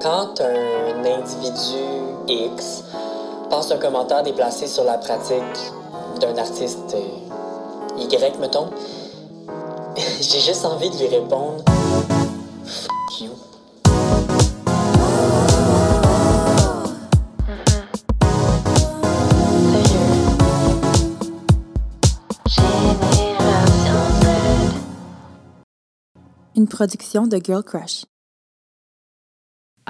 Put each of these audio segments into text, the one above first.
Quand un individu X passe un commentaire déplacé sur la pratique d'un artiste euh, Y, mettons, j'ai juste envie de lui répondre Fuck you. Une production de Girl Crush.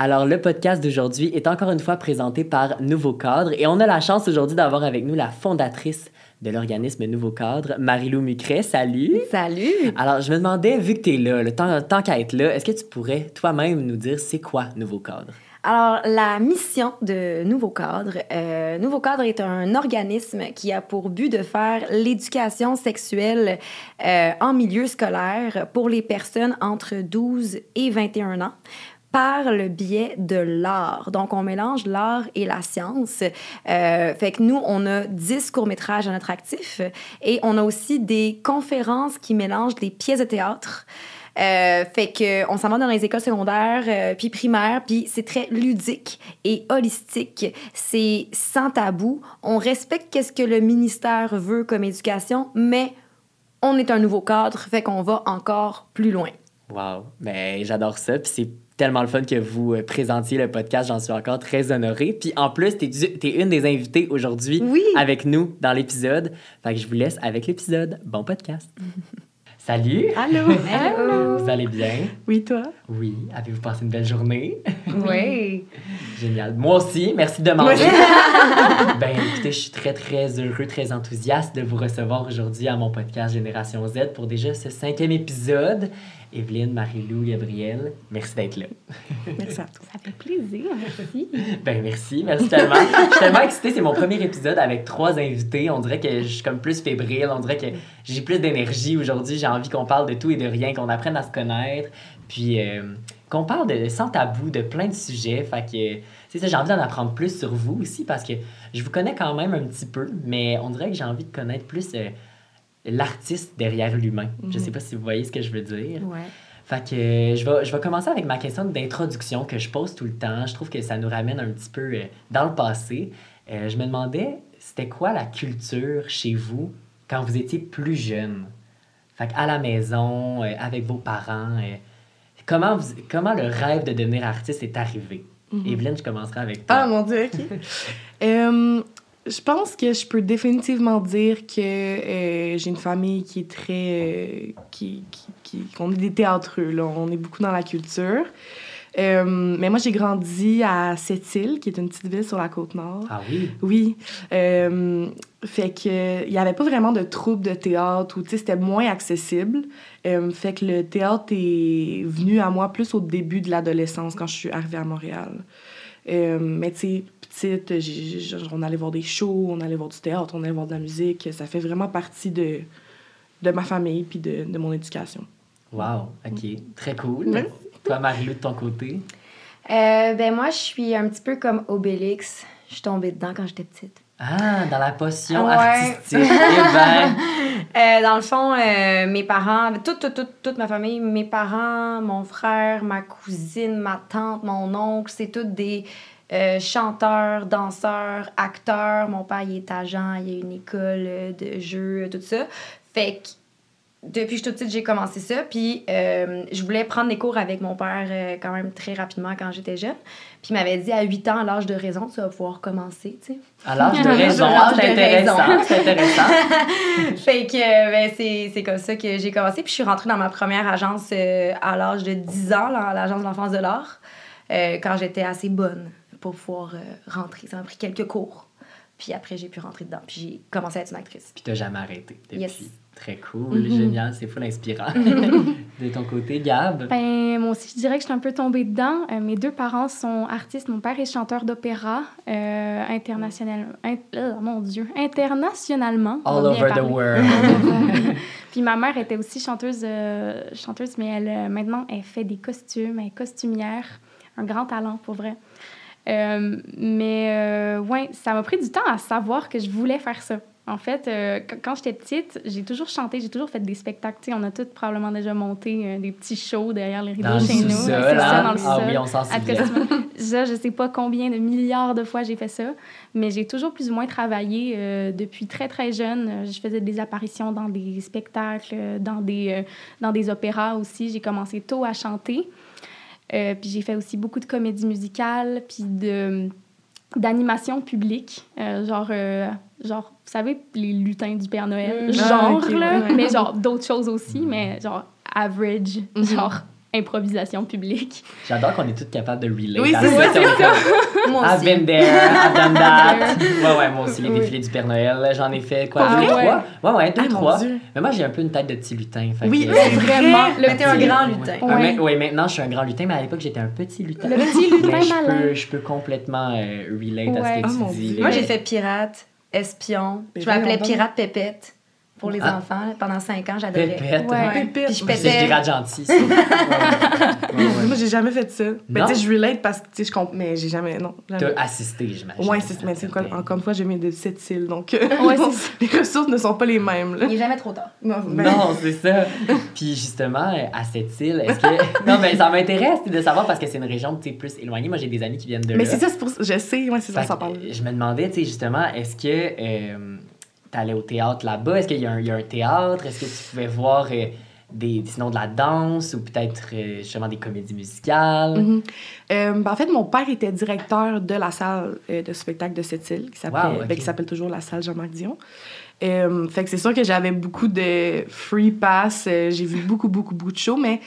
Alors, le podcast d'aujourd'hui est encore une fois présenté par Nouveau Cadre et on a la chance aujourd'hui d'avoir avec nous la fondatrice de l'organisme Nouveau Cadre, Marie-Lou Mucret. Salut! Salut! Alors, je me demandais, vu que tu es là, le temps, tant qu'à être là, est-ce que tu pourrais toi-même nous dire c'est quoi Nouveau Cadre? Alors, la mission de Nouveau Cadre, euh, Nouveau Cadre est un organisme qui a pour but de faire l'éducation sexuelle euh, en milieu scolaire pour les personnes entre 12 et 21 ans par le biais de l'art. Donc, on mélange l'art et la science. Euh, fait que nous, on a 10 courts-métrages à notre actif et on a aussi des conférences qui mélangent des pièces de théâtre. Euh, fait que on s'en va dans les écoles secondaires euh, puis primaires puis c'est très ludique et holistique c'est sans tabou on respecte qu'est-ce que le ministère veut comme éducation mais on est un nouveau cadre fait qu'on va encore plus loin Wow, mais j'adore ça puis c'est tellement le fun que vous euh, présentiez le podcast. J'en suis encore très honorée. Puis en plus, tu es, une des invitées aujourd'hui Oui. avec nous dans l'épisode. Fait que je vous laisse avec l'épisode. Bon podcast. Salut! allô allô Vous allez bien? Oui, toi? Oui. Avez-vous passé une belle journée? Oui Génial. Moi aussi, merci de demander. ben écoutez, je suis très, très heureux, très enthousiaste de vous recevoir aujourd'hui à mon podcast Génération Z pour déjà ce cinquième épisode. Evelyne, Marie-Lou, Gabrielle, merci d'être là. Merci à toi. ça fait plaisir merci Ben merci, merci tellement. je suis tellement excitée, c'est mon premier épisode avec trois invités. On dirait que je suis comme plus fébrile, on dirait que j'ai plus d'énergie aujourd'hui. J'ai envie qu'on parle de tout et de rien, qu'on apprenne à se connaître, puis euh, qu'on parle de sans tabou de plein de sujets. Fait que c'est ça, j'ai envie d'en apprendre plus sur vous aussi parce que je vous connais quand même un petit peu, mais on dirait que j'ai envie de connaître plus euh, l'artiste derrière l'humain. Je sais pas si vous voyez ce que je veux dire. ouais Fait que euh, je vais, je vais commencer avec ma question d'introduction que je pose tout le temps. Je trouve que ça nous ramène un petit peu euh, dans le passé. Je me demandais, c'était quoi la culture chez vous quand vous étiez plus jeune? Fait à la maison, avec vos parents, comment, vous- comment le rêve de devenir artiste est arrivé? Evelyne, je commencerai avec toi. Ah, mon Dieu, OK. Euh, je pense que je peux définitivement dire que euh, j'ai une famille qui est très... euh, qui, qui, qui- qu'on est des théâtreux, là. On est beaucoup dans la culture. Euh, mais moi, j'ai grandi à Sept-Îles, qui est une petite ville sur la Côte-Nord. Ah oui? Oui. Euh, fait que il y avait pas vraiment de troupe de théâtre ou tu sais c'était moins accessible. Euh, fait que le théâtre est venu à moi plus au début de l'adolescence quand je suis arrivée à Montréal. Euh, mais tu sais petite, j'ai- on allait voir des shows, on allait voir du théâtre, on allait voir de la musique. Ça fait vraiment partie de de ma famille puis de, de mon éducation. Wow, OK. Très cool. Merci. Toi, Marie-Lou, de ton côté? Euh, ben moi je suis un petit peu comme Obélix je suis tombée dedans quand j'étais petite Ah, dans la potion Ouais. artistique. Eh ben, Euh, dans le fond, euh, mes parents, toute, toute, toute, toute ma famille, mes parents, mon frère, ma cousine, ma tante, mon oncle, c'est tous des euh, chanteurs, danseurs, acteurs. Mon père, il est agent, il a une école de jeux, tout ça. Fait que depuis que je suis toute petite, j'ai commencé ça. Puis euh, je voulais prendre des cours avec mon père euh, quand même très rapidement quand j'étais jeune. Puis il m'avait dit à 8 ans, à l'âge de raison, tu vas pouvoir commencer, tu sais. à l'âge de raison, c'est intéressant, c'est intéressant. fait que euh, ben, c'est, comme ça que j'ai commencé. Puis je suis rentrée dans ma première agence euh, à l'âge de 10 ans, l'agence de l'enfance de l'art, quand j'étais assez bonne pour pouvoir rentrer. Ça m'a pris quelques cours. Puis après, j'ai pu rentrer dedans. Puis j'ai commencé à être une actrice. Puis t'as jamais arrêté depuis? Yes. Très cool, génial, c'est full inspirant. de ton côté, Gab? Ben, moi aussi, je dirais que je suis un peu tombée dedans. Euh, mes deux parents sont artistes. Mon père est chanteur d'opéra euh, international... in- euh, mon Dieu, internationalement. on All over the world. Puis ma mère était aussi chanteuse, euh, chanteuse mais elle, euh, maintenant, elle fait des costumes, elle est costumière. Un grand talent, pour vrai. Mais, ouais, ça m'a pris du temps à savoir que je voulais faire ça. En fait, euh, qu- quand j'étais petite, j'ai toujours chanté, j'ai toujours fait des spectacles. On a tous probablement déjà monté euh, des petits shows derrière les rideaux Dans chez nous. C'est ça, dans le Ah sol. oui, on s'en souvient. Je sais pas combien de milliards de fois j'ai fait ça, mais j'ai toujours plus ou moins travaillé euh, depuis très très jeune. Je faisais des apparitions dans des spectacles, dans des, dans des opéras aussi. J'ai commencé tôt à chanter. Puis j'ai fait aussi beaucoup de comédies musicales, puis de d'animation publique, euh, genre, euh, genre, vous savez, les lutins du Père Noël, Mm. genre, Ah, ok, là, ouais. mais genre d'autres choses aussi, mais genre average, Mhm. genre improvisation publique. J'adore qu'on est tous capables de relate. Oui, à c'est ça. comme, Moi I've aussi. been there, I've done that. ouais, ouais, moi aussi, les Oui. défilés du Père Noël, j'en ai fait quoi, Ah deux, ouais? trois? Ouais, ouais, deux, Ah, trois. Mais moi, j'ai un peu une tête de petit lutin. fait Oui, que- c'est Vraiment, vrai. le Mais t'es un petit- grand lutin. Ouais, Ouais. mais- ouais, maintenant, je suis un grand lutin, mais à l'époque, j'étais un petit lutin. Le petit lutin Mais je malin. peux, je peux complètement euh, relate à ce que Oh, tu mon dis. Moi, j'ai fait pirate, espion. Je m'appelais. Pirate Pépette pour les Ah. enfants. Pendant cinq ans, j'adorais. Pépette. Ouais. Pépite. Puis je C'est pétais. des pirate gentils, ça. Ouais, ouais, ouais. Moi, j'ai jamais fait ça. Mais Non? tu sais, je relate parce que, tu sais, je comprends. Mais j'ai jamais. Non. Jamais. T'as assisté, j'imagine. Ouais, c'est mais c'est quoi, encore une fois, j'ai mis de cette île, donc euh, Ouais, c'est les ressources ne sont pas les mêmes. Là. Il est jamais trop tard. Non, ben, Non, c'est ça. Puis justement, à cette île, est-ce que. Non, mais ça m'intéresse tu sais, de savoir parce que c'est une région tu sais, plus éloignée. Moi, j'ai des amis qui viennent de mais là. c'est ça, c'est pour ça. Je sais, ouais, c'est ça, ça parle. je me demandais, tu sais, justement, est-ce que euh, t'allais au théâtre là-bas? Est-ce qu'il y, a un- il y a un théâtre? Est-ce que tu pouvais voir euh, des, sinon de la danse ou peut-être euh, justement des comédies musicales? Euh, ben, en fait, mon père était directeur de la salle de spectacle de cette île, qui Wow, ben, s'appelle toujours la salle Jean-Marc Dion. Fait que c'est sûr que j'avais beaucoup de free pass. j'ai vu beaucoup, beaucoup, beaucoup de shows, mais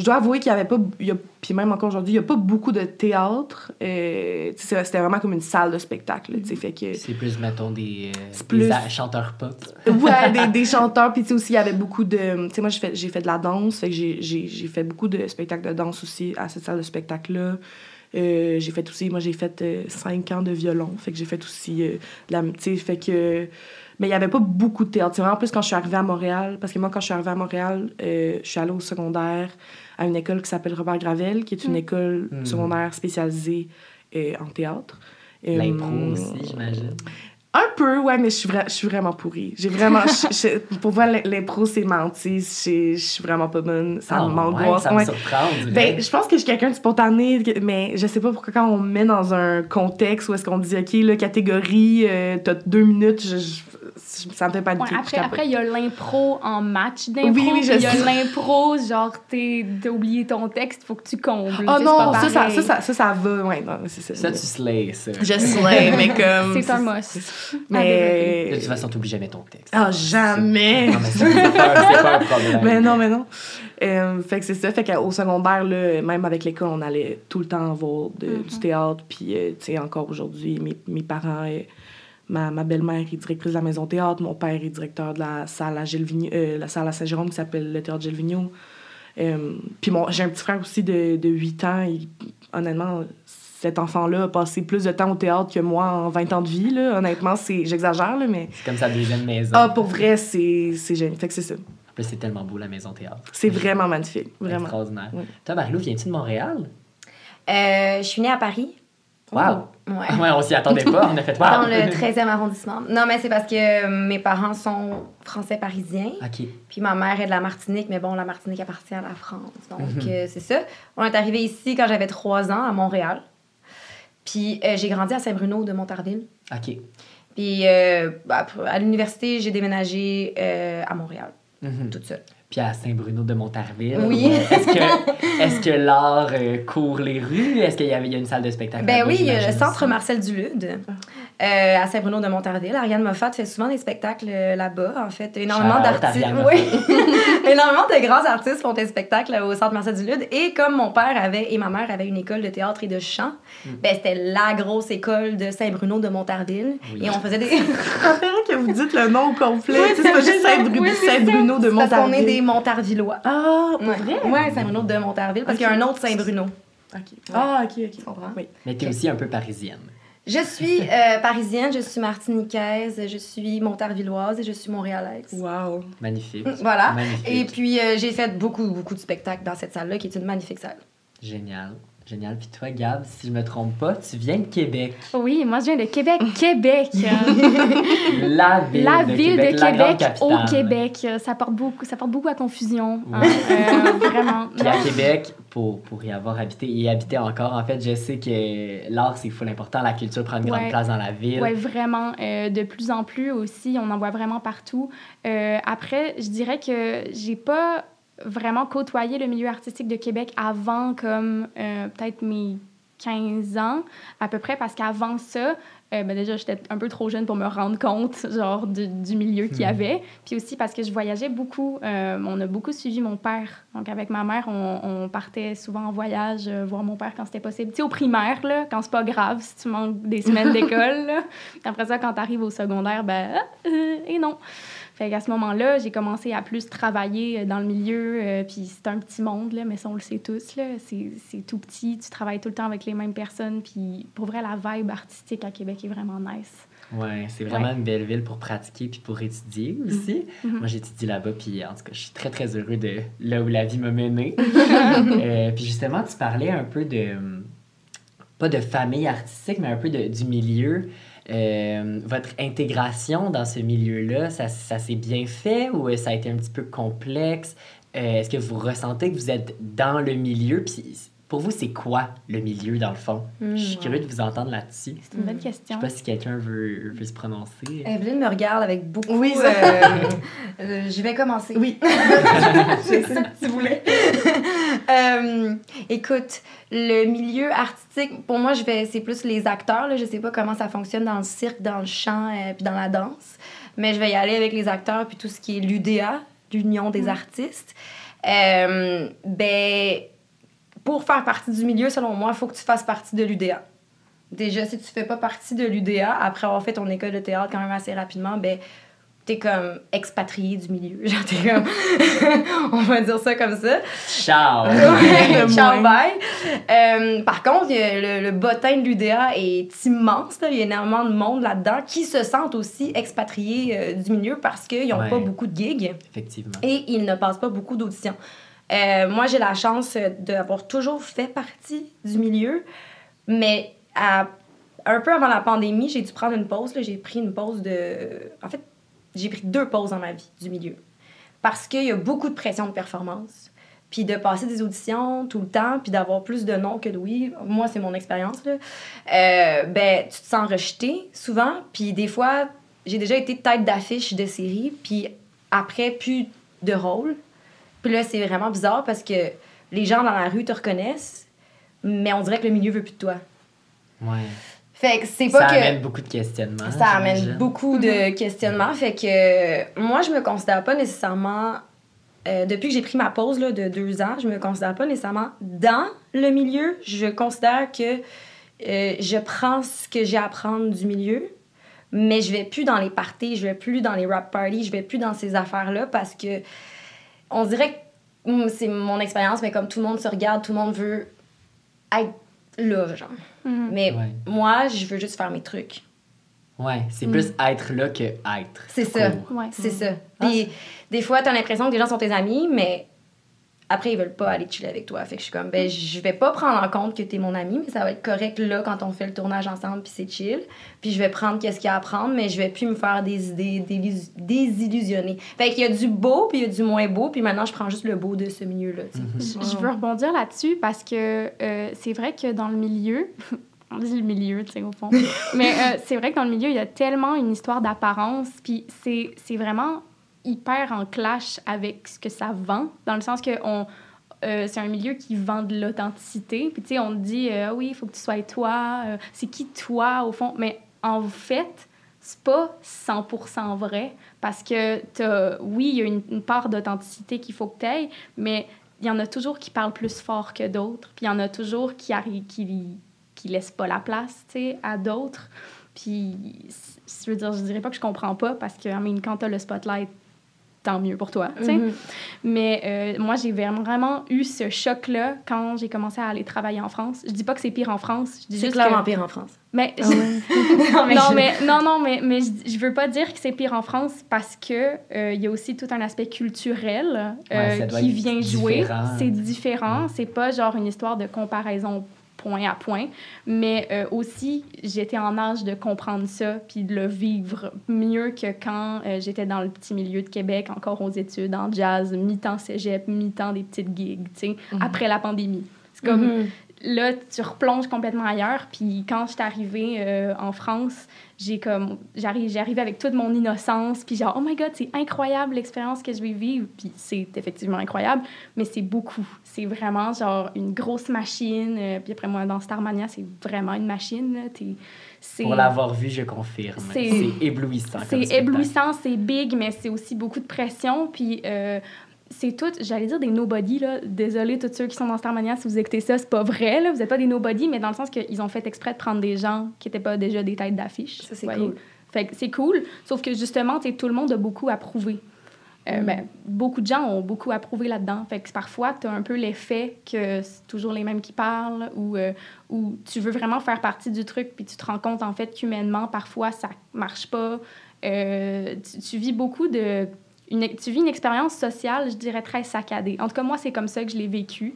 je dois avouer qu'il y avait pas, y a- puis même encore aujourd'hui, il n'y a pas beaucoup de théâtre. Euh, c'était vraiment comme une salle de spectacle. fait que C'est plus, mettons, des, euh, des chanteurs pop. ouais, des, des chanteurs. Puis, tu sais, aussi, il y avait beaucoup de. Tu sais, moi, j'ai fait, j'ai fait de la danse. Fait que j'ai fait beaucoup de spectacles de danse aussi à cette salle de spectacle-là. Euh, j'ai fait aussi. Moi, j'ai fait euh, cinq ans de violon. Fait que j'ai fait aussi. euh, de la. Tu sais, fait que. Mais il n'y avait pas beaucoup de théâtre. C'est vraiment plus quand je suis arrivée à Montréal. Parce que moi, quand je suis arrivée à Montréal, euh, je suis allée au secondaire à une école qui s'appelle Robert Gravel, qui est une école Mm. secondaire spécialisée euh, en théâtre. Euh, L'impro aussi, j'imagine. Un peu, ouais, mais je suis, vra- je suis vraiment pourrie. J'ai vraiment. je- pour moi, l'impro, c'est menti. Je je suis vraiment pas bonne. Ça Ah, ouais, m'angoisse. ça me ouais. surprend. Ben, je pense que je suis quelqu'un de spontané, mais je sais pas pourquoi quand on me met dans un contexte où est-ce qu'on dit, OK, là, catégorie, euh, t'as deux minutes, je, je- ça me fait Ouais, paniquer. je après, après, il y a l'impro en match d'impro. Oui, oui, je il y a l'impro, genre, t'es- t'as oublié ton texte, faut que tu combles. Oh non, pas ça ça, ça, ça, ça, ça va, ouais, non, c'est ça. Ça, tu slays, ça. Je slay, mais comme. C'est un must. Mais. De toute façon, t'oublies jamais ton texte. Ah, jamais! Non, mais c'est c'est pas, c'est pas un problème. Mais non, mais non. Euh, fait que c'est ça. Fait qu'au secondaire, là, même avec l'école, on allait tout le temps voir de- du théâtre. Puis, euh, tu sais, encore aujourd'hui, mes, mes parents, euh, ma, ma belle-mère est directrice de la maison théâtre, mon père est directeur de la salle à Gilles euh, la salle à Saint-Jérôme qui s'appelle le théâtre Gilles Vigneault. Euh, puis j'ai un petit frère aussi de, de 8 ans. Il- honnêtement, cet enfant-là a passé plus de temps au théâtre que moi en 20 ans de vie. Là. Honnêtement, c'est, j'exagère, là, mais... C'est comme sa deuxième maison. Ah, pour vrai, c'est, c'est génial. Fait que c'est ça. En plus, c'est tellement beau, la maison théâtre. C'est vraiment magnifique. Vraiment. Extraordinaire. Oui. Toi, Marilou, viens-tu de Montréal? Euh, je suis née à Paris. Wow! Ouais. Ouais, on s'y attendait pas. On a fait wow! Dans le 13e arrondissement. Non, mais c'est parce que euh, mes parents sont français parisiens. OK. Puis ma mère est de la Martinique, mais bon, la Martinique appartient à la France. Donc, Mhm. euh, c'est ça. On est arrivé ici quand j'avais trois ans, à Montréal. Puis euh, j'ai grandi à Saint-Bruno de Montarville. OK. Puis euh, bah, à l'université, j'ai déménagé euh, à Montréal, Mhm. toute seule. Puis à Saint-Bruno de Montarville. Oui. Est-ce que, l'art court les rues? Est-ce qu'il y, a une salle de spectacle? Ben oui, il y a le centre? Marcel Dulude euh, à Saint-Bruno de Montarville. Ariane Moffat fait souvent des spectacles euh, là-bas, en fait. Énormément d'artistes. Oui. Énormément de grands artistes font des spectacles au centre Marcel Dulude. Et comme mon père avait et ma mère avaient une école de théâtre et de chant, Mm. ben c'était la grosse école de Saint-Bruno de Montarville. Oui. Et on faisait des. Je préférais que vous dites le nom au complet. Oui, c'est pas juste. Saint-Bruno Oui, c'est Saint-Bruno de Parce qu'on est des Montarvillois. Ah, pour Ouais, vrai? ouais Saint-Bruno de Montarville, parce qu'il y a un autre Saint-Bruno. OK. Ah, OK, OK. Tu comprends? Oui. Mais t'es aussi un peu parisienne. Je suis euh, parisienne, je suis martiniquaise, je suis montarvilloise et je suis montréalaise. Wow. Magnifique. Voilà. Magnifique. Et puis, euh, j'ai fait beaucoup, beaucoup de spectacles dans cette salle-là, qui est une magnifique salle. Génial. Génial. Puis toi, Gab, si je me trompe pas, tu viens de Québec. Oui, moi, je viens de Québec, Québec. la ville la de ville Québec, de la Québec au. Québec. Ça porte beaucoup, ça porte beaucoup à confusion. hein. Oui. Euh, vraiment. Puis à Québec, pour, pour y avoir habité et y habiter encore, en fait, je sais que l'art, c'est full important. La culture prend une grande place dans la ville. Oui, vraiment. Euh, de plus en plus aussi, on en voit vraiment partout. Euh, après, je dirais que j'ai pas vraiment côtoyé le milieu artistique de Québec avant comme euh, peut-être mes 15 ans à peu près parce qu'avant ça, euh, ben déjà j'étais un peu trop jeune pour me rendre compte genre du, du milieu qu'il y Mhm. avait. Puis aussi parce que je voyageais beaucoup. Euh, on a beaucoup suivi mon père. Donc avec ma mère, on, on partait souvent en voyage euh, voir mon père quand c'était possible. Tu sais, au primaire, là, quand c'est pas grave si tu manques des semaines d'école. Après ça, quand tu arrives au secondaire, ben, ah, euh, et non. Fait qu'à ce moment-là, j'ai commencé à plus travailler euh, dans le milieu. euh, puis c'est un petit monde, là, mais ça, on le sait tous. Là. C'est, c'est tout petit. Tu travailles tout le temps avec les mêmes personnes. Puis pour vrai, la vibe artistique à Québec est vraiment nice. Ouais, c'est vraiment une belle ville pour pratiquer puis pour étudier aussi. Mhm. Moi, j'étudie là-bas, puis en tout cas, je suis très, très heureux de là où la vie m'a mené. Euh, puis justement, tu parlais un peu de, pas de famille artistique, mais un peu de, du milieu. Euh, votre intégration dans ce milieu-là, ça, ça s'est bien fait ou euh, ça a été un petit peu complexe? Euh, Est-ce que vous ressentez que vous êtes dans le milieu? Puis pour vous, c'est quoi le milieu dans le fond? Je suis curieux de vous entendre là-dessus. C'est une bonne Je sais question. pas si quelqu'un veut, veut se prononcer. Evelyne me regarde avec beaucoup. Oui, ça- euh, euh, je vais commencer. Oui. C'est ça que tu voulais. Euh, écoute, le milieu artistique, pour moi, je vais, c'est plus les acteurs. Là. Je sais pas comment ça fonctionne dans le cirque, dans le chant, euh, puis dans la danse. Mais je vais y aller avec les acteurs, puis tout ce qui est l'UDA, l'Union des artistes. Euh, ben, pour faire partie du milieu, selon moi, il faut que tu fasses partie de l'UDA. Déjà, si tu fais pas partie de l'UDA, après avoir fait ton école de théâtre quand même assez rapidement, ben, t'es comme expatrié du milieu. Genre, t'es comme. On va dire ça comme ça. Ciao! Ouais, Ciao, bye. Euh, par contre, le, le bottin de l'UDA est immense. là. Il y a énormément de monde là-dedans qui se sentent aussi expatriés euh, du milieu parce qu'ils n'ont Ouais. pas beaucoup de gigs Effectivement. et ils ne passent pas beaucoup d'auditions. Euh, moi, j'ai la chance euh, d'avoir toujours fait partie du milieu, mais un peu avant la pandémie, j'ai dû prendre une pause. J'ai pris une pause de... En fait, j'ai pris deux pauses dans ma vie du milieu. Parce qu'il y a beaucoup de pression de performance. Puis de passer des auditions tout le temps, puis d'avoir plus de non que de oui. Moi, c'est mon expérience. Euh, ben, tu te sens rejeté souvent. Puis des fois, j'ai déjà été tête d'affiche de série, puis après, plus de rôle. Puis là, c'est vraiment bizarre parce que les gens dans la rue te reconnaissent, mais on dirait que le milieu veut plus de toi. Ouais. Fait que c'est Ça pas que. amène beaucoup de questionnements. Ça amène beaucoup de questionnements. Fait que euh, moi, je me considère pas nécessairement. euh, depuis que j'ai pris ma pause là, de deux ans, je me considère pas nécessairement dans le milieu. Je considère que euh, je prends ce que j'ai à apprendre du milieu, mais je vais plus dans les parties, je vais plus dans les rap parties, je vais plus dans ces affaires-là parce que on dirait que c'est mon expérience, mais comme tout le monde se regarde, tout le monde veut être là, genre. Mhm. Mais Ouais. moi, je veux juste faire mes trucs. Ouais, c'est Mm. plus être là que être. C'est ça. Ouais. C'est ça. Ah, Puis des fois, t'as l'impression que les gens sont tes amis, mais après, ils veulent pas aller chiller avec toi. Fait que je suis comme, ben, je vais pas prendre en compte que t'es mon ami, mais ça va être correct là quand on fait le tournage ensemble, puis c'est chill. Puis je vais prendre qu'est-ce qu'il y a à prendre, mais je vais plus me faire des idées, désillusionner. Fait qu'il y a du beau, puis il y a du moins beau, puis maintenant, je prends juste le beau de ce milieu-là, tu sais. Je veux rebondir là-dessus parce que euh, c'est vrai que dans le milieu, on dit le milieu, tu sais, au fond, mais euh, c'est vrai que dans le milieu, il y a tellement une histoire d'apparence, puis c'est c'est vraiment hyper en clash avec ce que ça vend, dans le sens que on, euh, c'est un milieu qui vend de l'authenticité. Puis, tu sais, on dit, euh, Ah oui, il faut que tu sois toi. euh, c'est qui toi, au fond? Mais en fait, c'est pas 100% vrai parce que, t'as- oui, il y a une, part d'authenticité qu'il faut que tu aies, mais il y en a toujours qui parlent plus fort que d'autres. Puis, il y en a toujours qui arrivent, qui, qui laissent pas la place, tu sais, à d'autres. Puis, je veux dire, je dirais pas que je comprends pas parce que, I mean, quand t'as le spotlight, tant mieux pour toi, tu sais. Mhm. Mais euh, moi, j'ai vraiment, vraiment eu ce choc-là quand j'ai commencé à aller travailler en France. Je dis pas que c'est pire en France. Je dis C'est juste clairement que pire en France. Mais, Ah je- ouais. Non, mais non, non, non, mais, mais je, veux pas dire que c'est pire en France parce que euh, il y a aussi tout un aspect culturel euh, Ouais, qui vient jouer. différent. C'est différent. C'est pas genre une histoire de comparaison point à point, mais euh, aussi j'étais en âge de comprendre ça puis de le vivre mieux que quand euh, j'étais dans le petit milieu de Québec, encore aux études, en jazz, mi-temps cégep, mi-temps des petites gigs, tu sais, Mhm. après la pandémie. C'est comme Mhm. là, tu replonges complètement ailleurs. Puis quand je suis arrivée euh, en France, j'ai comme j'arrive j'arrive avec toute mon innocence puis genre oh my god c'est incroyable l'expérience que je vais vivre puis c'est effectivement incroyable mais c'est beaucoup c'est vraiment genre une grosse machine euh, puis après moi dans Starmania c'est vraiment une machine là. T'es- c'est Pour l'avoir vu, je confirme. C'est- éblouissant. comme c'est éblouissant, c'est big, mais c'est aussi beaucoup de pression. Puis euh, c'est tout, j'allais dire des nobody, là. Désolé, tous ceux qui sont dans Starmania, si vous écoutez ça, c'est pas vrai, là. Vous n'êtes pas des nobody, mais dans le sens qu'ils ont fait exprès de prendre des gens qui n'étaient pas déjà des têtes d'affiche. Ça, c'est cool. Fait que c'est cool, sauf que justement, tout le monde a beaucoup approuvé. Euh, Mm. ben, beaucoup de gens ont beaucoup approuvé là-dedans. Fait que parfois, tu as un peu l'effet que c'est toujours les mêmes qui parlent ou, euh, ou tu veux vraiment faire partie du truc puis tu te rends compte en fait qu'humainement, parfois, ça marche pas. Euh, tu, tu vis beaucoup de... Une, tu vis une expérience sociale, je dirais, très saccadée. En tout cas, moi, c'est comme ça que je l'ai vécu.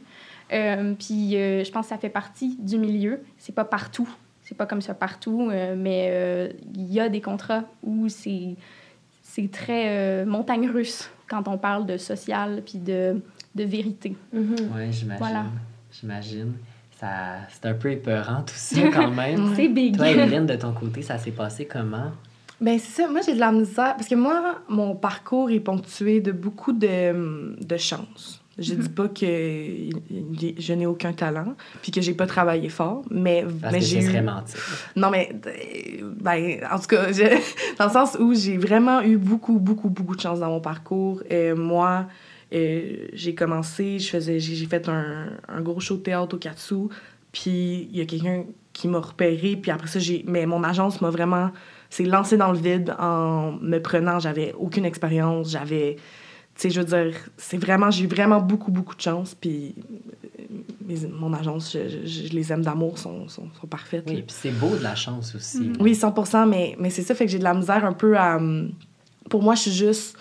Euh, puis je pense que ça fait partie du milieu. C'est pas partout. C'est pas comme ça partout, mais il y a des contrats où c'est c'est très euh, montagne russe quand on parle de social puis de, de vérité. Mhm. Ouais, j'imagine. Voilà. J'imagine. Ça, c'est un peu épeurant tout ça quand même. C'est big. Toi, Evelyne, de ton côté, ça s'est passé comment? Ben c'est ça. Moi, j'ai de la misère. Parce que moi, mon parcours est ponctué de beaucoup de, de chance. Je dis pas que je n'ai aucun talent, puis que j'ai pas travaillé fort, mais, Parce mais j'ai eu... Non, mais, ben, en tout cas, je- dans le sens où j'ai vraiment eu beaucoup, beaucoup, beaucoup de chance dans mon parcours. Euh, moi, euh, j'ai commencé, je faisais, j'ai j'ai fait un, un gros show de théâtre au Katsu, puis il y a quelqu'un qui m'a repéré, puis après ça, j'ai... Mais mon agence m'a vraiment... s'est lancée dans le vide en me prenant, j'avais aucune expérience, j'avais... Tu sais, je veux dire, c'est vraiment... J'ai eu vraiment beaucoup, beaucoup de chance, puis euh, mes- mon agence, je, je- je les aime d'amour, sont, sont, sont parfaites. Oui, puis c'est beau de la chance aussi. Mhm. Oui, 100 mais, mais c'est ça, fait que j'ai de la misère un peu à... hum, Pour moi, je suis juste,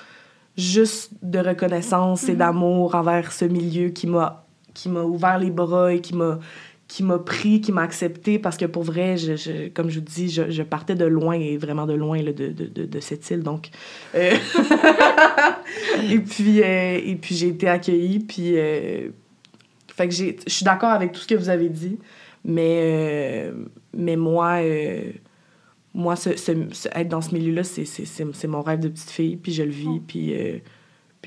juste de reconnaissance et d'amour envers ce milieu qui m'a qui m'a ouvert les bras et qui m'a qui m'a pris, qui m'a accepté, parce que pour vrai, je, je- comme je vous dis, je, je partais de loin, et vraiment de loin là, de, de, de, de cette île, donc... euh, et puis, euh, et puis j'ai été accueillie, puis... euh, fait que j'ai- je suis d'accord avec tout ce que vous avez dit, mais, mais moi, moi ce, ce- ce- être dans ce milieu-là, c'est- mon rêve de petite fille, puis je le vis, puis...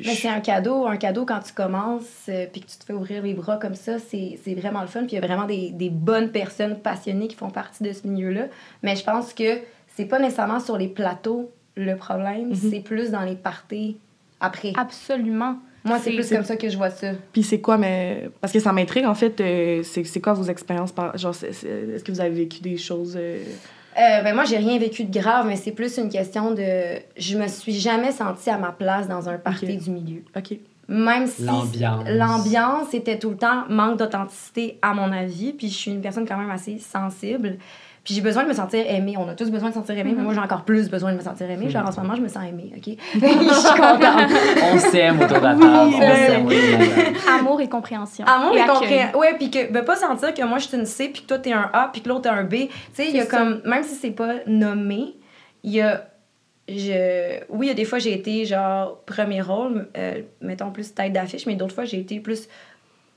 puis Mais je- c'est un cadeau, un cadeau quand tu commences euh, puis que tu te fais ouvrir les bras comme ça, c'est c'est vraiment le fun. Puis il y a vraiment des, des bonnes personnes passionnées qui font partie de ce milieu-là. Mais je pense que c'est pas nécessairement sur les plateaux le problème, c'est plus dans les parties après. Absolument. Moi, c'est plus comme ça que je vois ça. Puis c'est quoi, mais... Parce que ça m'intrigue, en fait, euh, c'est c'est quoi vos expériences? Par... Genre, est-ce que vous avez vécu des choses... euh, Euh, ben moi, j'ai rien vécu de grave, mais c'est plus une question de. Je me suis jamais sentie à ma place dans un party du milieu. OK. Même si L'ambiance. l'ambiance était tout le temps manque d'authenticité à mon avis, puis je suis une personne quand même assez sensible. Puis j'ai besoin de me sentir aimée. On a tous besoin de se sentir aimée, mais moi j'ai encore plus besoin de me sentir aimée. Genre en ce moment, je me sens aimée, OK? je suis contente. On s'aime autour de la Oui, table. on ben- s'aime. Amour et compréhension. Amour et compréhension. Ouais, puis que ben, pas sentir que moi je suis une C, puis que toi t'es un A, puis que l'autre est un B. Tu sais, il y a ça. comme même si c'est pas nommé, il y a je oui, il y a des fois j'ai été genre premier rôle, euh, mettons plus tête d'affiche, mais d'autres fois j'ai été plus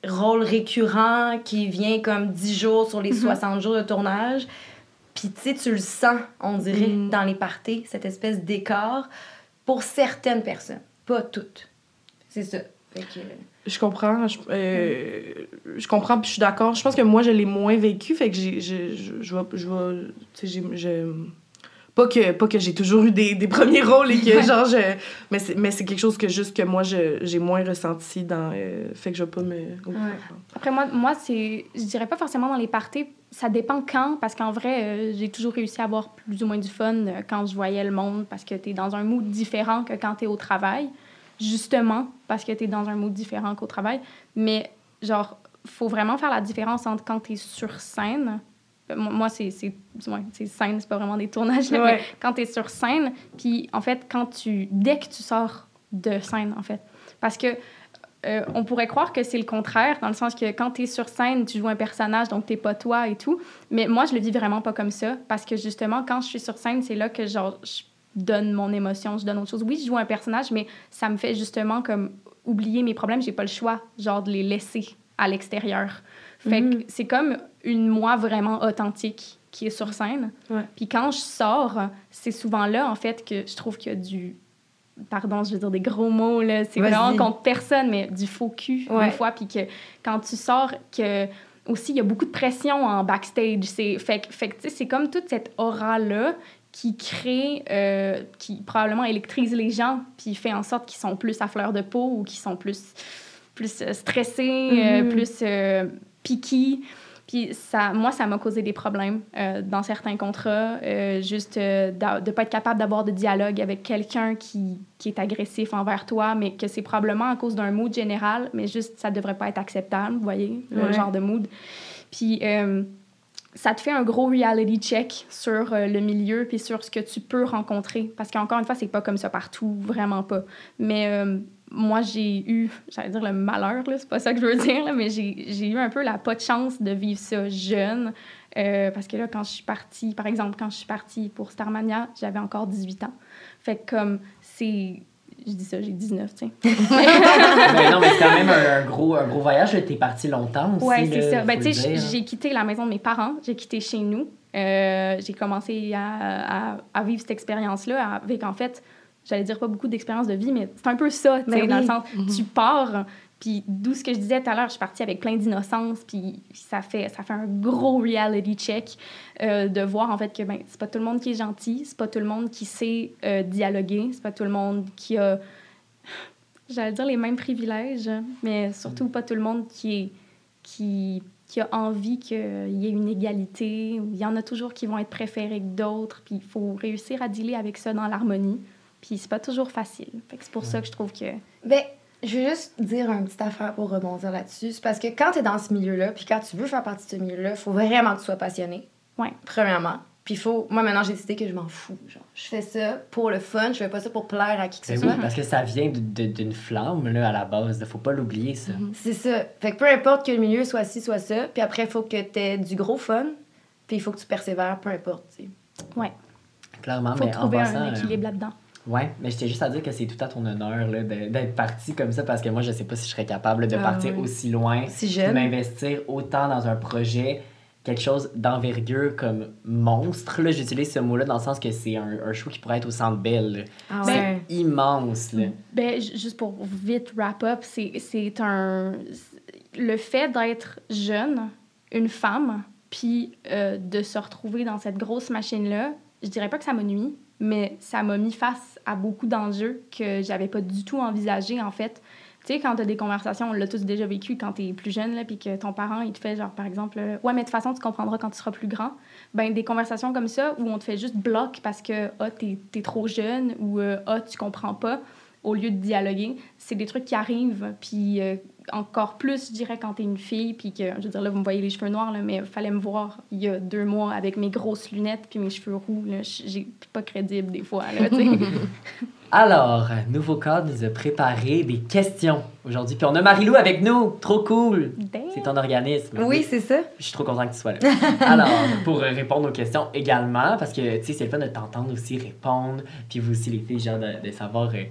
rôle récurrent qui vient comme 10 jours sur les 60 jours de tournage. Puis tu sais, tu le sens, on dirait, Mm. dans les parties, cette espèce d'écart pour certaines personnes, pas toutes. C'est ça. Fait que, Je comprends. Je, euh, je comprends, puis je suis d'accord. Je pense que moi, je l'ai moins vécu, fait que j'ai, je, je, je. Je Pas que, pas que j'ai toujours eu des, des premiers rôles et que, genre, je... Mais c'est, mais c'est quelque chose que juste que moi, je, j'ai moins ressenti dans... euh, fait que je vais pas me... Après, moi, moi c'est, je dirais pas forcément dans les parties. Ça dépend quand, parce qu'en vrai, euh, j'ai toujours réussi à avoir plus ou moins du fun euh, quand je voyais le monde, parce que tu es dans un mood différent que quand tu es au travail. Justement, parce que tu es dans un mood différent qu'au travail. Mais, genre, faut vraiment faire la différence entre quand tu es sur scène Moi, moi, c'est ouais, scène, c'est pas vraiment des tournages, là, Ouais. mais quand tu es sur scène, puis en fait, quand tu. Dès que tu sors de scène, en fait. Parce que. euh, on pourrait croire que c'est le contraire, dans le sens que quand tu es sur scène, tu joues un personnage, donc t'es pas toi et tout. Mais moi, je le vis vraiment pas comme ça, parce que justement, quand je suis sur scène, c'est là que genre, je donne mon émotion, je donne autre chose. Oui, je joue un personnage, mais ça me fait justement comme oublier mes problèmes. J'ai pas le choix, genre, de les laisser à l'extérieur. Fait que c'est comme une moi vraiment authentique qui est sur scène. Ouais. Puis quand je sors, c'est souvent là, en fait, que je trouve qu'il y a du... Pardon, je veux dire des gros mots, là. C'est vraiment contre personne, mais du faux cul, Ouais. des fois. Puis que quand tu sors, que aussi, il y a beaucoup de pression en backstage. C'est, fait, que- fait que, tu sais, c'est comme toute cette aura-là qui crée, euh, qui probablement électrise les gens, puis fait en sorte qu'ils sont plus à fleur de peau ou qu'ils sont plus, plus euh, stressés, euh, Mhm. plus euh, piqués. Puis ça, moi, ça m'a causé des problèmes euh, dans certains contrats, euh, juste euh, de ne pas être capable d'avoir de dialogue avec quelqu'un qui, qui est agressif envers toi, mais que c'est probablement à cause d'un mood général, mais juste ça devrait pas être acceptable, vous voyez, le Ouais. genre de mood. Puis ça te fait un gros reality check sur euh, le milieu puis sur ce que tu peux rencontrer. Parce qu'encore une fois, c'est pas comme ça partout, vraiment pas. Mais euh, moi, j'ai eu, j'allais dire le malheur, là, c'est pas ça que je veux dire, là, mais j'ai j'ai eu un peu la pas de chance de vivre ça jeune. Euh, parce que là, quand je suis partie, par exemple, quand je suis partie pour Starmania, j'avais encore 18 ans. Fait que comme c'est. Je dis ça, j'ai 19, tu sais. Mais non, mais c'est quand même un, un gros, un gros voyage. T'es parti longtemps aussi. Ouais, c'est là, ça. Ben, tu sais, j'ai quitté la maison de mes parents, j'ai quitté chez nous. Euh, j'ai commencé à, à, à vivre cette expérience-là avec, en fait, j'allais dire pas beaucoup d'expérience de vie, mais c'est un peu ça, tu sais, Ben dans oui. le sens, tu pars, puis d'où ce que je disais tout à l'heure, je suis partie avec plein d'innocence, puis ça fait, ça fait un gros reality check euh, de voir, en fait, que ben, c'est pas tout le monde qui est gentil, c'est pas tout le monde qui sait euh, dialoguer, c'est pas tout le monde qui a j'allais dire les mêmes privilèges, mais surtout pas tout le monde qui est qui, qui a envie qu'il y ait une égalité. Il y en a toujours qui vont être préférés que d'autres, puis il faut réussir à dealer avec ça dans l'harmonie. Puis c'est pas toujours facile. Fait que c'est pour ça que je trouve que Ben, je veux juste dire une petite affaire pour rebondir là-dessus. C'est parce que quand tu es dans ce milieu-là, puis quand tu veux faire partie de ce milieu-là, il faut vraiment que tu sois passionné. Ouais. Premièrement. Puis il faut. Moi, maintenant, j'ai décidé que je m'en fous. Genre, je fais ça pour le fun, je fais pas ça pour plaire à qui que ce Ben soit. oui, parce que ça vient d'une flamme là, à la base. Faut pas l'oublier, ça. C'est ça. Fait que peu importe que le milieu soit ci, soit ça, puis après, il faut que tu aies du gros fun, puis il faut que tu persévères, peu importe. tu sais. Clairement, faut mais en trouver passant, un euh, équilibre là-dedans. Ouais, mais j'étais juste à dire que c'est tout à ton honneur d'être parti comme ça parce que moi, je sais pas si je serais capable de Ah, partir oui. aussi loin, Si de m'investir autant dans un projet, quelque chose d'envergure comme monstre. Là, j'utilise ce mot-là dans le sens que c'est un, un show qui pourrait être au Centre Bell. là. Ah C'est ouais. immense. Là. Ben, ju- juste pour vite wrap up, c'est c'est un. Le fait d'être jeune, une femme, puis euh, de se retrouver dans cette grosse machine-là, je dirais pas que ça m'a nuit, mais ça m'a mis face à beaucoup d'enjeux que j'avais pas du tout envisagé en fait. Tu sais, quand t'as des conversations, on l'a tous déjà vécu quand t'es plus jeune, puis que ton parent, il te fait genre, par exemple, ouais, mais de toute façon, tu comprendras quand tu seras plus grand. Ben, des conversations comme ça où on te fait juste bloc parce que, ah, t'es es trop jeune ou, ah, tu comprends pas, au lieu de dialoguer, c'est des trucs qui arrivent. Puis euh, encore plus, je dirais, quand t'es une fille, puis que, je veux dire, là, vous me voyez les cheveux noirs, là, mais fallait me voir il y a deux mois avec mes grosses lunettes puis mes cheveux roux. là, J'ai pas crédible des fois, là, tu sais. Alors, Nouveau Cadre nous a préparé des questions aujourd'hui. Puis on a Marilou avec nous. Trop cool. C'est ton organisme. Oui, c'est ça. Je suis trop content que tu sois là. Alors, pour répondre aux questions également, parce que, tu sais, c'est le fun de t'entendre aussi répondre, puis vous aussi, les filles, genre, de, de savoir euh,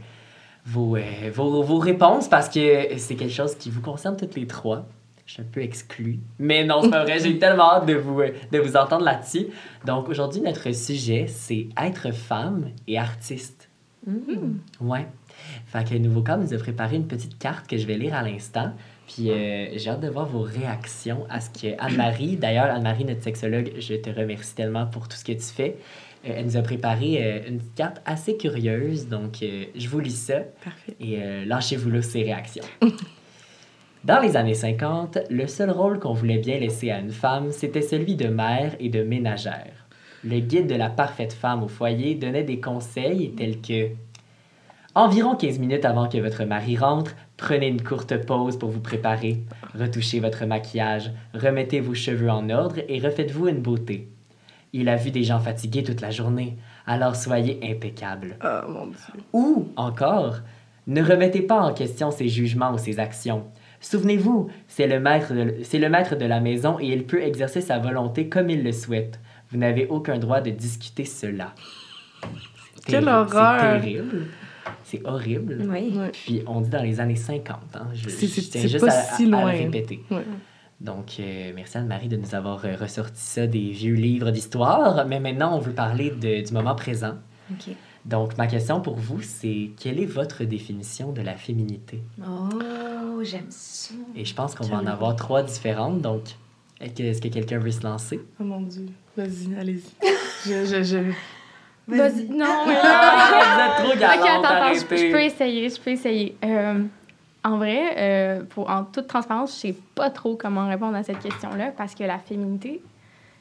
vos, euh, vos, vos réponses, parce que c'est quelque chose qui vous concerne toutes les trois. Je suis un peu exclue. Mais non, c'est pas vrai. J'ai tellement hâte de vous, euh, de vous entendre là-dessus. Donc, aujourd'hui, notre sujet, c'est être femme et artiste. Ouais. Fait que Nouveau Cadre nous a préparé une petite carte que je vais lire à l'instant. Puis euh, j'ai hâte de voir vos réactions à ce que Anne-Marie, d'ailleurs, Anne-Marie, notre sexologue, je te remercie tellement pour tout ce que tu fais. Euh, elle nous a préparé euh, une petite carte assez curieuse, donc euh, je vous lis ça Parfait. et lâchez-vous là ses réactions. Dans les années 50, le seul rôle qu'on voulait bien laisser à une femme, c'était celui de mère et de ménagère. Le guide de la parfaite femme au foyer donnait des conseils tels que Environ 15 minutes avant que votre mari rentre, Prenez une courte pause pour vous préparer, retouchez votre maquillage, remettez vos cheveux en ordre et refaites-vous une beauté. Il a vu des gens fatigués toute la journée, alors soyez impeccable. Oh mon Dieu. Ou encore, ne remettez pas en question ses jugements ou ses actions. Souvenez-vous, c'est le, maître de, c'est le maître de la maison et il peut exercer sa volonté comme il le souhaite. Vous n'avez aucun droit de discuter cela. C'est Quelle terrible, horreur! C'est terrible. C'est horrible. Oui. Puis on dit dans les années 50. Hein. Je, C'est- c'est- je tiens c'est juste pas à, si à- à loin. le répéter. Donc, euh, merci Anne-Marie de nous avoir euh, ressorti ça des vieux livres d'histoire. Mais maintenant, on veut parler de- du moment présent. OK. Donc, ma question pour vous, c'est quelle est votre définition de la féminité? Oh, j'aime ça. Et je pense qu'on va en avoir trois différentes. Donc, est-ce que, quelqu'un veut se lancer? Oh mon Dieu. Vas-y, allez-y. Je, je, je... Vas-y. Non, mais vous êtes trop Ok, galante, attends, attends, je, je peux essayer, je peux essayer. Euh, en vrai, euh, pour, en toute transparence, je sais pas trop comment répondre à cette question-là parce que la féminité,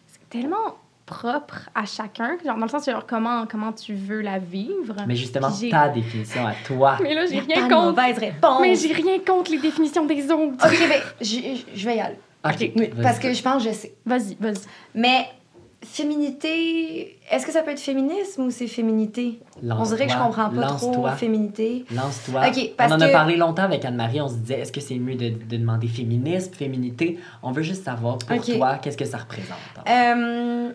c'est tellement propre à chacun, genre dans le sens genre comment, comment tu veux la vivre. Mais justement, J'ai- ta définition à toi. Mais là, j'ai rien pas contre. mauvaise réponse. Mais j'ai rien contre les définitions des autres. OK, ben, je, vais y aller. Ok, Oui, vas-y. parce que je pense que je sais. Vas-y, vas-y. Mais féminité, est-ce que ça peut être féminisme ou c'est féminité? On dirait que je comprends pas trop féminité. Lance-toi. On en a parlé longtemps avec Anne-Marie. On se disait, est-ce que c'est mieux de, de demander féminisme, féminité? On veut juste savoir pour toi, qu'est-ce que ça représente. Euh,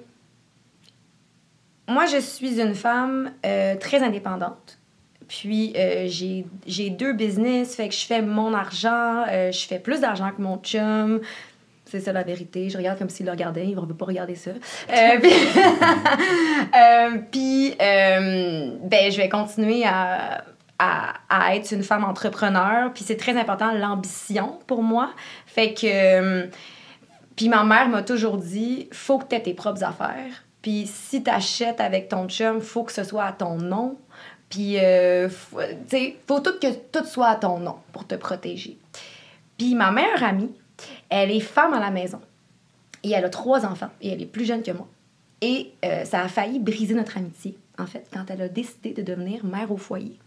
moi, je suis une femme euh, très indépendante. Puis, euh, j'ai j'ai deux business, fait que je fais mon argent, euh, je fais plus d'argent que mon chum. C'est ça la vérité. Je regarde comme s'il le regardait, il ne veut pas regarder ça. Euh, puis, euh, puis, euh, ben, je vais continuer à, à, à être une femme entrepreneur. Puis, c'est très important, l'ambition pour moi. Fait que. puis ma mère m'a toujours dit faut que tu aies tes propres affaires. Puis si tu achètes avec ton chum, faut que ce soit à ton nom. Puis, tu sais, faut tout que tout soit à ton nom pour te protéger. Puis ma meilleure amie, elle est femme à la maison. Et elle a trois enfants. Et elle est plus jeune que moi. Et euh, ça a failli briser notre amitié, en fait, quand elle a décidé de devenir mère au foyer.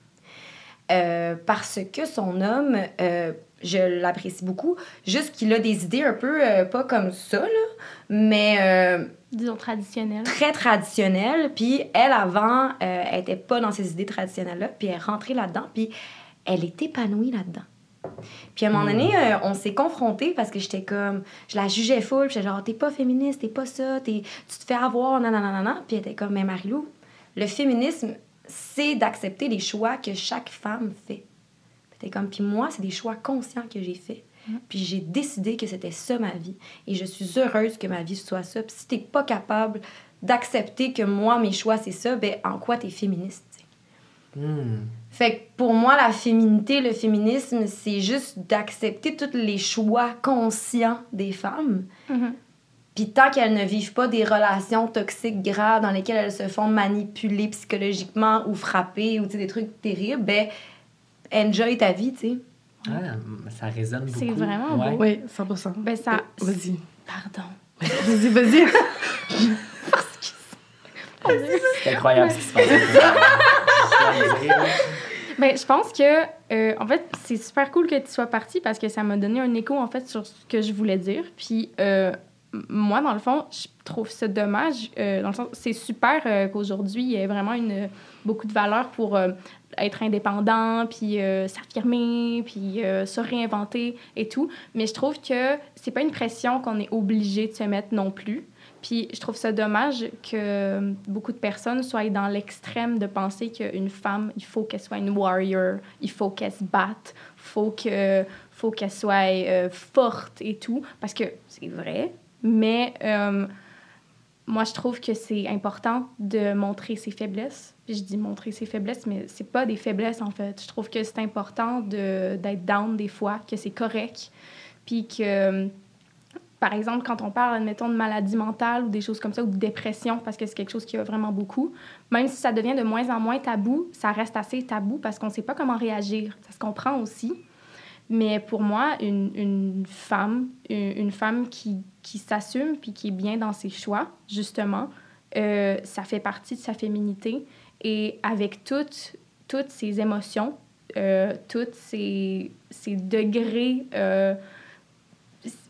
Euh, parce que son homme, euh, je l'apprécie beaucoup, juste qu'il a des idées un peu, pas comme ça, là, mais Disons traditionnel. très traditionnelles. Puis elle, avant, elle était pas dans ces idées traditionnelles-là, puis elle est rentrée là-dedans, puis elle est épanouie là-dedans. Puis à un moment donné, euh, on s'est confrontés parce que j'étais comme, je la jugeais full, j'étais genre, t'es pas féministe, t'es pas ça, t'es, tu te fais avoir, non, non, non, non, non. Puis elle était comme, mais Marilou, le féminisme, c'est d'accepter les choix que chaque femme fait. Puis comme, puis moi, c'est des choix conscients que j'ai faits. Puis j'ai décidé que c'était ça ma vie. Et je suis heureuse que ma vie soit ça. Puis si t'es pas capable d'accepter que moi, mes choix, c'est ça, ben en quoi t'es féministe? tu sais? Hmm. Fait que pour moi, la féminité, le féminisme, c'est juste d'accepter tous les choix conscients des femmes. Mhm. Puis tant qu'elles ne vivent pas des relations toxiques graves dans lesquelles elles se font manipuler psychologiquement ou frapper ou tu sais, des trucs terribles, ben enjoy ta vie, tu sais. Ah, ça résonne beaucoup. C'est vraiment Ouais. beau. Oui, 100 Ben ça. Euh, Vas-y. Pardon. Vas-y, vas-y. C'est incroyable ce qui se passe. Ben, je pense que, euh, en fait, c'est super cool que tu sois partie parce que ça m'a donné un écho, en fait, sur ce que je voulais dire. Puis, euh, moi, dans le fond, je trouve ça dommage. euh, dans le sens, c'est super qu'aujourd'hui, il y ait vraiment une, beaucoup de valeur pour être indépendant, puis s'affirmer, puis se réinventer et tout. Mais je trouve que c'est pas une pression qu'on est obligé de se mettre non plus. Puis je trouve ça dommage que beaucoup de personnes soient dans l'extrême de penser qu'une femme, il faut qu'elle soit une warrior, il faut qu'elle se batte, faut que faut qu'elle soit euh, forte et tout, parce que c'est vrai, mais euh, moi je trouve que c'est important de montrer ses faiblesses. Puis je dis montrer ses faiblesses, mais c'est pas des faiblesses en fait. Je trouve que c'est important d'être down des fois, que c'est correct, puis que par exemple, quand on parle, admettons, de maladie mentale ou des choses comme ça, ou de dépression, parce que c'est quelque chose qui a vraiment beaucoup, même si ça devient de moins en moins tabou, ça reste assez tabou parce qu'on ne sait pas comment réagir. Ça se comprend aussi. Mais pour moi, une, une femme, une, femme qui, qui s'assume puis qui est bien dans ses choix, justement, euh, ça fait partie de sa féminité. Et avec toutes, toutes ses émotions, euh, tous ces degrés. euh,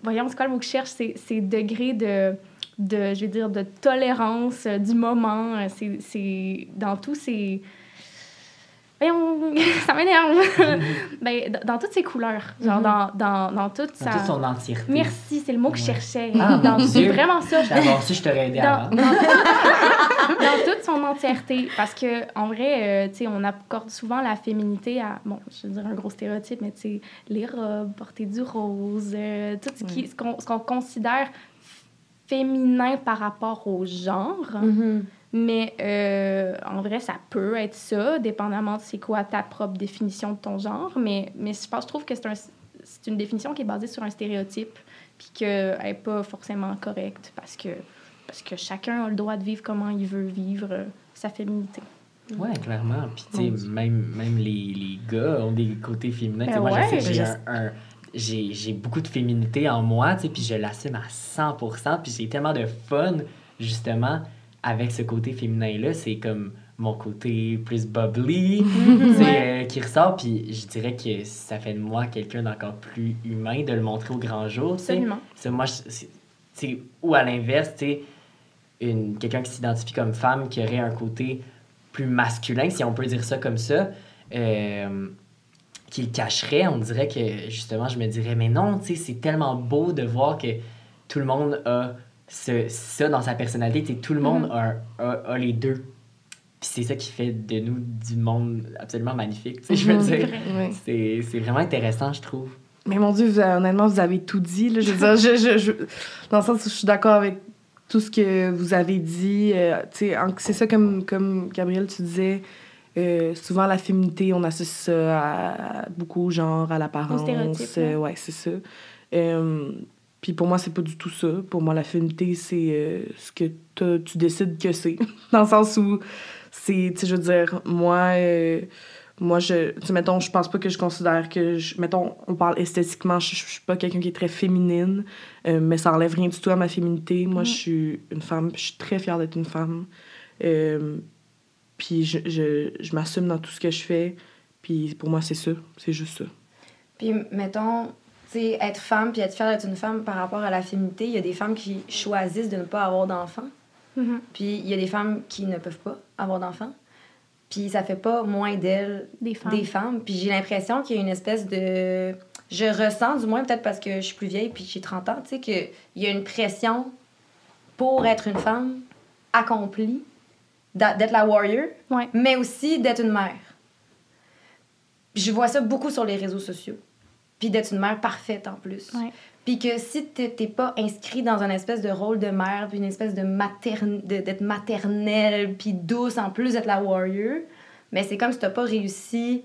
voyons, c'est quoi le mot que je cherche? Ces, degrés de, de, je dire, de tolérance euh, du moment. euh, c'est dans tous ces. Ça m'énerve. ben, dans, toutes ses couleurs. Genre, dans, dans, dans toute Dans sa. toute son entièreté. Merci, c'est le mot que je cherchais. Ah, Dans- c'est vraiment ça. D'abord, si je t'aurais aidé Dans, avant. dans, toute- son entièreté. Parce que, en vrai, euh, tu sais, on accorde souvent la féminité à, bon, je veux dire un gros stéréotype, mais tu sais, les robes, porter du rose, euh, tout ce qu'on ce qu'on considère féminin par rapport au genre. Mhm. Mais euh, en vrai, ça peut être ça, dépendamment de c'est quoi ta propre définition de ton genre. Mais, mais je, pense, je trouve que c'est un, c'est une définition qui est basée sur un stéréotype, puis qu'elle n'est pas forcément correcte, parce que, parce que chacun a le droit de vivre comment il veut vivre euh, sa féminité. Ouais, clairement. Puis, tu sais, même, même les, les gars ont des côtés féminins. Tu sais, Ben moi, ouais. j'ai un. un- j'ai, j'ai beaucoup de féminité en moi, tu sais, puis je l'assume à 100%. Puis j'ai tellement de fun, justement, avec ce côté féminin-là. C'est comme mon côté plus bubbly, euh, qui ressort. Puis je dirais que ça fait de moi quelqu'un d'encore plus humain de le montrer au grand jour. Absolument. C'est moi, je- ou à l'inverse, tu sais, une- quelqu'un qui s'identifie comme femme qui aurait un côté plus masculin, si on peut dire ça comme ça, euh, qui le cacherait, on dirait que justement, je me dirais, mais non, tu sais, c'est tellement beau de voir que tout le monde a ce, ça dans sa personnalité, tu sais, tout le monde a, a, a les deux. Puis c'est ça qui fait de nous du monde absolument magnifique, je veux Mhm. dire. Ouais. C'est c'est vraiment intéressant, je trouve. Mais mon Dieu, vous honnêtement, vous avez tout dit. Là. Je veux dire, je, je, je- dans le sens où je suis d'accord avec tout ce que vous avez dit. euh, c'est ça, comme, comme Gabriel, tu disais. euh, souvent, la féminité, on associe ça à, beaucoup au genre, à l'apparence. euh, ouais, c'est ça. Puis pour moi, c'est pas du tout ça. Pour moi, la féminité, c'est euh, ce que tu décides que c'est. dans le sens où c'est, tu sais, je veux dire, moi, euh, moi, je, tu sais, mettons, je pense pas que je considère que, je, mettons, on parle esthétiquement, je, je suis pas quelqu'un qui est très féminine, euh, mais ça enlève rien du tout à ma féminité. Moi, Mm. je suis une femme, je suis très fière d'être une femme. Puis je, je, je m'assume dans tout ce que je fais. Puis pour moi, c'est ça. C'est juste ça. Puis, mettons, sais, être femme puis être fière d'être une femme par rapport à la féminité, il y a des femmes qui choisissent de ne pas avoir d'enfants. Mhm. Puis, il y a des femmes qui ne peuvent pas avoir d'enfants. Puis, ça fait pas moins d'elles Des femmes. des femmes. Puis, j'ai l'impression qu'il y a une espèce de. Je ressens, du moins, peut-être parce que je suis plus vieille puis j'ai 30 ans, tu sais, qu'il y a une pression pour être une femme accomplie, d'être la warrior, Ouais. mais aussi d'être une mère. Je vois ça beaucoup sur les réseaux sociaux. Puis d'être une mère parfaite en plus. Ouais. Puis que si t'es pas inscrit dans un espèce de rôle de mère, puis une espèce de materne, d'être maternelle, puis douce en plus d'être la warrior, mais c'est comme si t'as pas réussi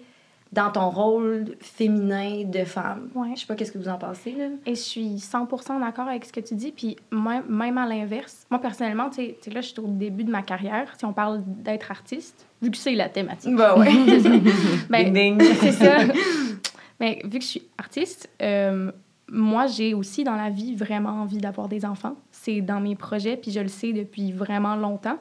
dans ton rôle féminin de femme. Ouais. Je sais pas qu'est-ce que vous en pensez, là. Et je suis 100% d'accord avec ce que tu dis. Puis moi, même à l'inverse, moi personnellement, tu sais- là, je suis au début de ma carrière. Si on parle d'être artiste, vu que c'est la thématique. Bah ouais. Ben, c'est ça. Mais vu que je suis artiste, euh, moi, j'ai aussi dans la vie vraiment envie d'avoir des enfants. C'est dans mes projets, puis je le sais depuis vraiment longtemps.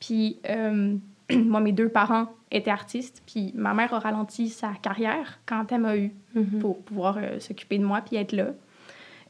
Puis euh, moi, mes deux parents étaient artistes, puis ma mère a ralenti sa carrière quand elle m'a eu Mhm. pour pouvoir euh, s'occuper de moi puis être là.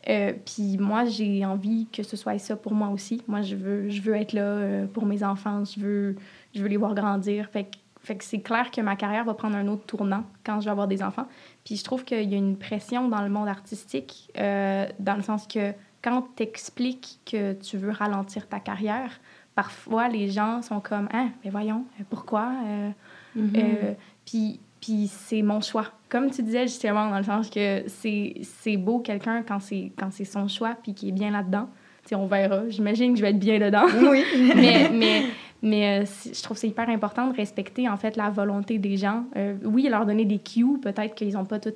Euh, puis moi, j'ai envie que ce soit ça pour moi aussi. Moi, je veux, je veux être là pour mes enfants. Je veux, je veux les voir grandir. Fait que, fait que c'est clair que ma carrière va prendre un autre tournant quand je vais avoir des enfants. Puis je trouve qu'il y a une pression dans le monde artistique, euh, dans le sens que quand tu expliques que tu veux ralentir ta carrière, parfois les gens sont comme Ah, mais voyons, euh, pourquoi Euh, Mhm. euh, puis, puis c'est mon choix. Comme tu disais justement, dans le sens que c'est, beau quelqu'un quand c'est, son choix puis qui est bien là-dedans. On verra. J'imagine que je vais être bien dedans. Oui. mais mais, mais euh, je trouve que c'est hyper important de respecter en fait la volonté des gens. Euh, oui, leur donner des cues, peut-être qu'ils n'ont pas tout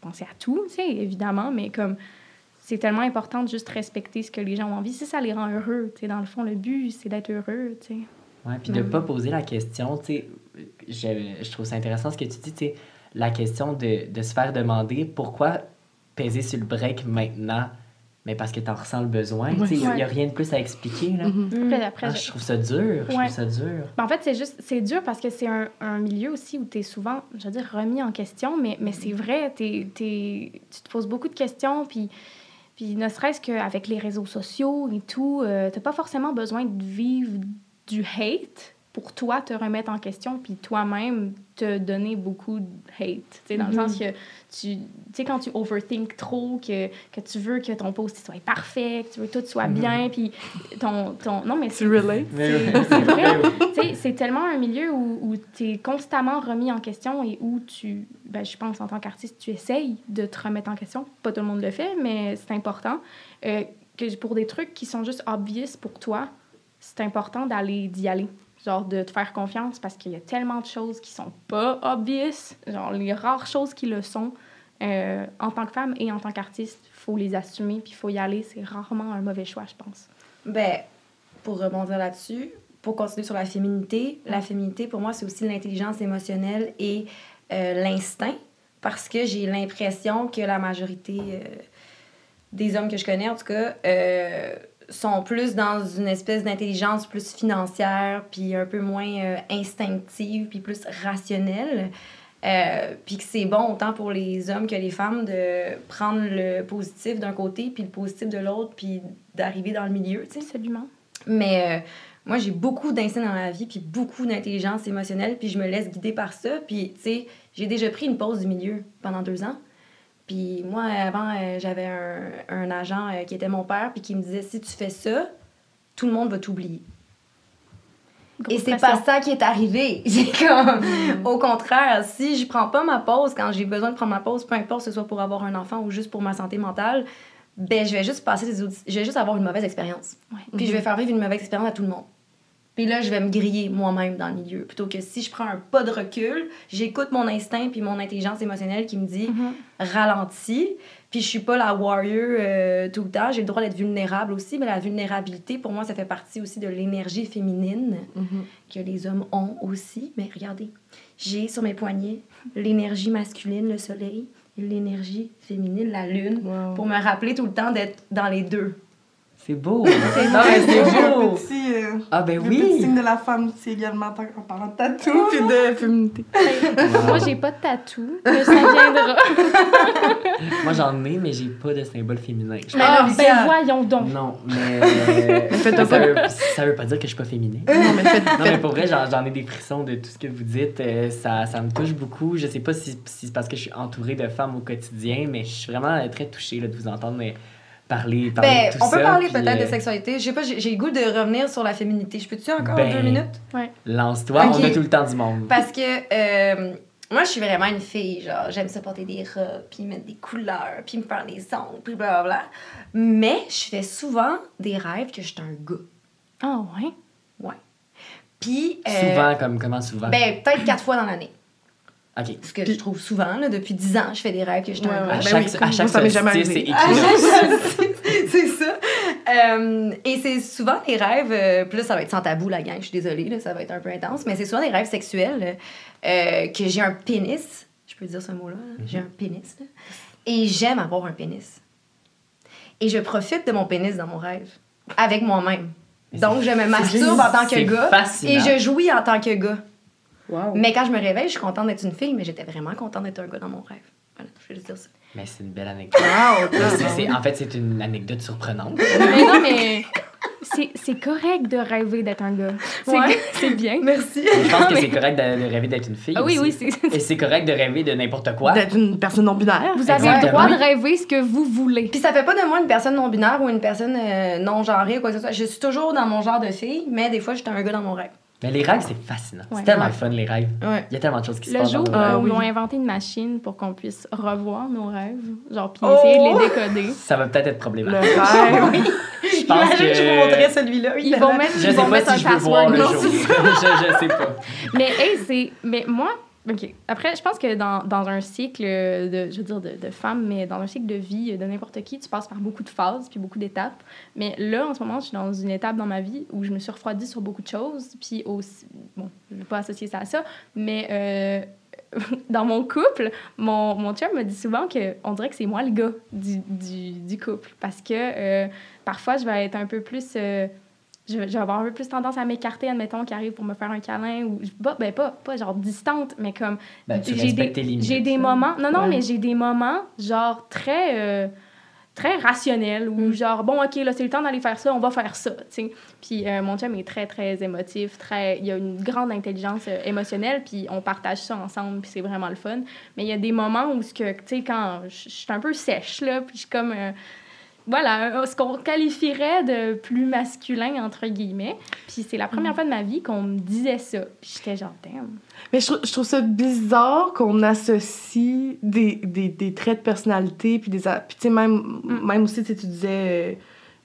pensé à tout, tu sais, évidemment, mais comme c'est tellement important de juste respecter ce que les gens ont envie. Si ça les rend heureux, tu sais, dans le fond, le but, c'est d'être heureux, tu sais. Ouais, puis de pas poser la question, tu sais, je, je trouve ça intéressant ce que tu dis, tu sais, la question de, de se faire demander pourquoi peser sur le break maintenant mais parce que tu en ressens le besoin. Ouais. Il n'y a, rien de plus à expliquer. Là. Mhm. Après, après, Ah, je- je trouve ça dur. Je Ouais. trouve ça dur. Ben, en fait, c'est juste, c'est dur parce que c'est un, un milieu aussi où tu es souvent, je veux dire, remis en question, mais, mais c'est vrai, t'es- t'es- tu te poses beaucoup de questions, puis, puis ne serait-ce qu'avec les réseaux sociaux et tout, euh, t'as pas forcément besoin de vivre du hate pour toi te remettre en question, puis toi-même te donner beaucoup de hate. Tu sais, dans le sens que tu, tu sais, quand tu overthink trop, que, que tu veux que ton post soit parfait, que tu veux que tout soit bien, puis ton, ton... Non, mais Tu c'est c'est vrai. Tu sais, c'est tellement un milieu où, où tu es constamment remis en question et où tu, ben, je pense, en tant qu'artiste, tu essayes de te remettre en question. Pas tout le monde le fait, mais c'est important. Euh, que pour des trucs qui sont juste obvious pour toi, c'est important d'aller d'y aller. Genre de te faire confiance parce qu'il y a tellement de choses qui sont pas obvious. Genre les rares choses qui le sont. euh, en tant que femme et en tant qu'artiste, faut les assumer puis faut y aller. C'est rarement un mauvais choix, je pense. Ben, pour rebondir là-dessus, pour continuer sur la féminité, la féminité, pour moi, c'est aussi l'intelligence émotionnelle et euh, l'instinct, parce que j'ai l'impression que la majorité euh, des hommes que je connais, en tout cas, sont plus dans une espèce d'intelligence plus financière, puis un peu moins euh, instinctive, puis plus rationnelle. Euh, puis que c'est bon autant pour les hommes que les femmes de prendre le positif d'un côté puis le positif de l'autre puis d'arriver dans le milieu, tu sais. Absolument. Mais euh, moi, j'ai beaucoup d'instinct dans la vie puis beaucoup d'intelligence émotionnelle puis je me laisse guider par ça. Puis, tu sais, j'ai déjà pris une pause du milieu pendant deux ans. Puis moi, avant, euh, j'avais un, un agent euh, qui était mon père puis qui me disait, si tu fais ça, tout le monde va t'oublier. Et c'est pas ça qui est arrivé. C'est comme, au contraire, si je prends pas ma pause quand j'ai besoin de prendre ma pause, peu importe que ce soit pour avoir un enfant ou juste pour ma santé mentale, ben je vais juste passer des je vais juste avoir une mauvaise expérience. Ouais. Puis je vais faire vivre une mauvaise expérience à tout le monde. Puis là, je vais me griller moi-même dans le milieu. Plutôt que si je prends un pas de recul, j'écoute mon instinct puis mon intelligence émotionnelle qui me dit Mhm. ralentis. Puis je suis pas la warrior euh, tout le temps. J'ai le droit d'être vulnérable aussi. Mais la vulnérabilité, pour moi, ça fait partie aussi de l'énergie féminine Mhm. que les hommes ont aussi. Mais regardez, j'ai sur mes poignets l'énergie masculine, le soleil, et l'énergie féminine, la lune, Wow. pour me rappeler tout le temps d'être dans les deux. C'est beau. C'est mais c'est beau. petit, euh, Ah, ben le petit oui. signe de la femme, c'est également en parlant de tatou puis de féminité. Moi, j'ai pas de tatou, mais ça viendra. Moi, j'en ai, mais j'ai pas de symbole féminin. Je Mais Ah, ben voyons donc. Non, mais. ça, pas- veut, ça veut pas dire que je suis pas féminine. Non, mais faites, Non, mais pour vrai, j'en ai des frissons de tout ce que vous dites. Euh, ça, ça me touche beaucoup. Je sais pas si, si c'est parce que je suis entourée de femmes au quotidien, mais je suis vraiment très touchée là, de vous entendre euh, parler, parler Ben, de tout on peut parler peut-être euh, de sexualité. Je sais pas, j'ai le goût de revenir sur la féminité. Je peux-tu encore Ben, deux minutes? Lance-toi, on a tout le temps du monde. Parce que euh, moi, je suis vraiment une fille. Genre, j'aime ça porter des robes, puis mettre des couleurs, puis me faire des ongles, puis blablabla. Mais je fais souvent des rêves que je suis un gars. Ah ouais? Puis. euh, Souvent, comme comment souvent? Ben, peut-être quatre fois dans l'année. Ok. Ce que je trouve souvent, là, depuis dix ans, je fais des rêves que je suis Ouais, un. À ben chaque, oui, à chaque moi, ça m'est jamais solstice, c'est écrit. Ah, c'est ça. Euh, et c'est souvent des rêves, euh, là, ça va être sans tabou, la gang, je suis désolée, là, ça va être un peu intense, mais c'est souvent des rêves sexuels euh, que j'ai un pénis, je peux dire ce mot-là, là, j'ai un pénis, là, et j'aime avoir un pénis. Et je profite de mon pénis dans mon rêve, avec moi-même. Donc, je me masturbe en tant que c'est gars fascinant. et je jouis en tant que gars. Wow. Mais quand je me réveille, je suis contente d'être une fille, mais j'étais vraiment contente d'être un gars dans mon rêve. Voilà, je vais juste dire ça. Mais c'est une belle anecdote. Wow, Mais c'est- c'est- en fait, c'est une anecdote surprenante. Mais non, mais c'est c'est correct de rêver d'être un gars. C'est Ouais. c'est bien. Merci. Je pense que mais- c'est correct de, de rêver d'être une fille. Ah oui, aussi. oui, c'est. Et c'est correct de rêver de n'importe quoi. D'être une personne non binaire. Vous avez le droit de rêver ce que vous voulez. Puis ça fait pas de moi une personne non-binaire ou une personne euh, non-genrée ou quoi que ce soit. Je suis toujours dans mon genre de fille, mais des fois, j'étais un gars dans mon rêve. Mais les rêves, c'est fascinant. Ouais. C'est tellement Ouais. fun, les rêves. Ouais. Il y a tellement de choses qui se Le passent jour dans nos Ah rêves. où oui. ils ont inventé une machine pour qu'on puisse revoir nos rêves, genre, puis Oh! essayer de les décoder. Ça va peut-être être Le problématique. rêve. Je pense Imagine que... je vous montrais celui-là. Ils vont mettre, Je ils sais vont pas mettre si un je veux voir password. le jour. je, je sais pas. Mais, hey, c'est. Mais moi, OK. Après, je pense que dans, dans un cycle de, je veux dire, de, de femmes, mais dans un cycle de vie de n'importe qui, tu passes par beaucoup de phases puis beaucoup d'étapes. Mais là, en ce moment, je suis dans une étape dans ma vie où je me suis refroidie sur beaucoup de choses. Puis aussi, bon, je ne vais pas associer ça à ça, mais euh, dans mon couple, mon, mon chum me dit souvent qu'on dirait que c'est moi le gars du, du, du couple. Parce que euh, parfois, je vais être un peu plus... euh, je, vais- je vais avoir un peu plus tendance à m'écarter, admettons, qui arrive pour me faire un câlin ou pas, ben pas, pas genre distante, mais comme Ben, tu j'ai respectes des, tes limites. j'ai des moments non non Ouais. mais j'ai des moments genre très euh, très rationnels où Mm. genre bon ok là c'est le temps d'aller faire ça on va faire ça tu sais puis euh, mon chum est très très émotif très il a une grande intelligence euh, émotionnelle puis on partage ça ensemble puis c'est vraiment le fun mais il y a des moments où ce que tu sais quand je je suis un peu sèche là puis je suis comme euh, voilà, ce qu'on qualifierait de plus masculin, entre guillemets. Puis c'est la Mm. première fois de ma vie qu'on me disait ça. Puis j'étais genre, damn. Mais je, trouve- je trouve ça bizarre qu'on associe des, des, des traits de personnalité, puis des... Puis tu sais, même, Mm. même aussi, tu disais... euh,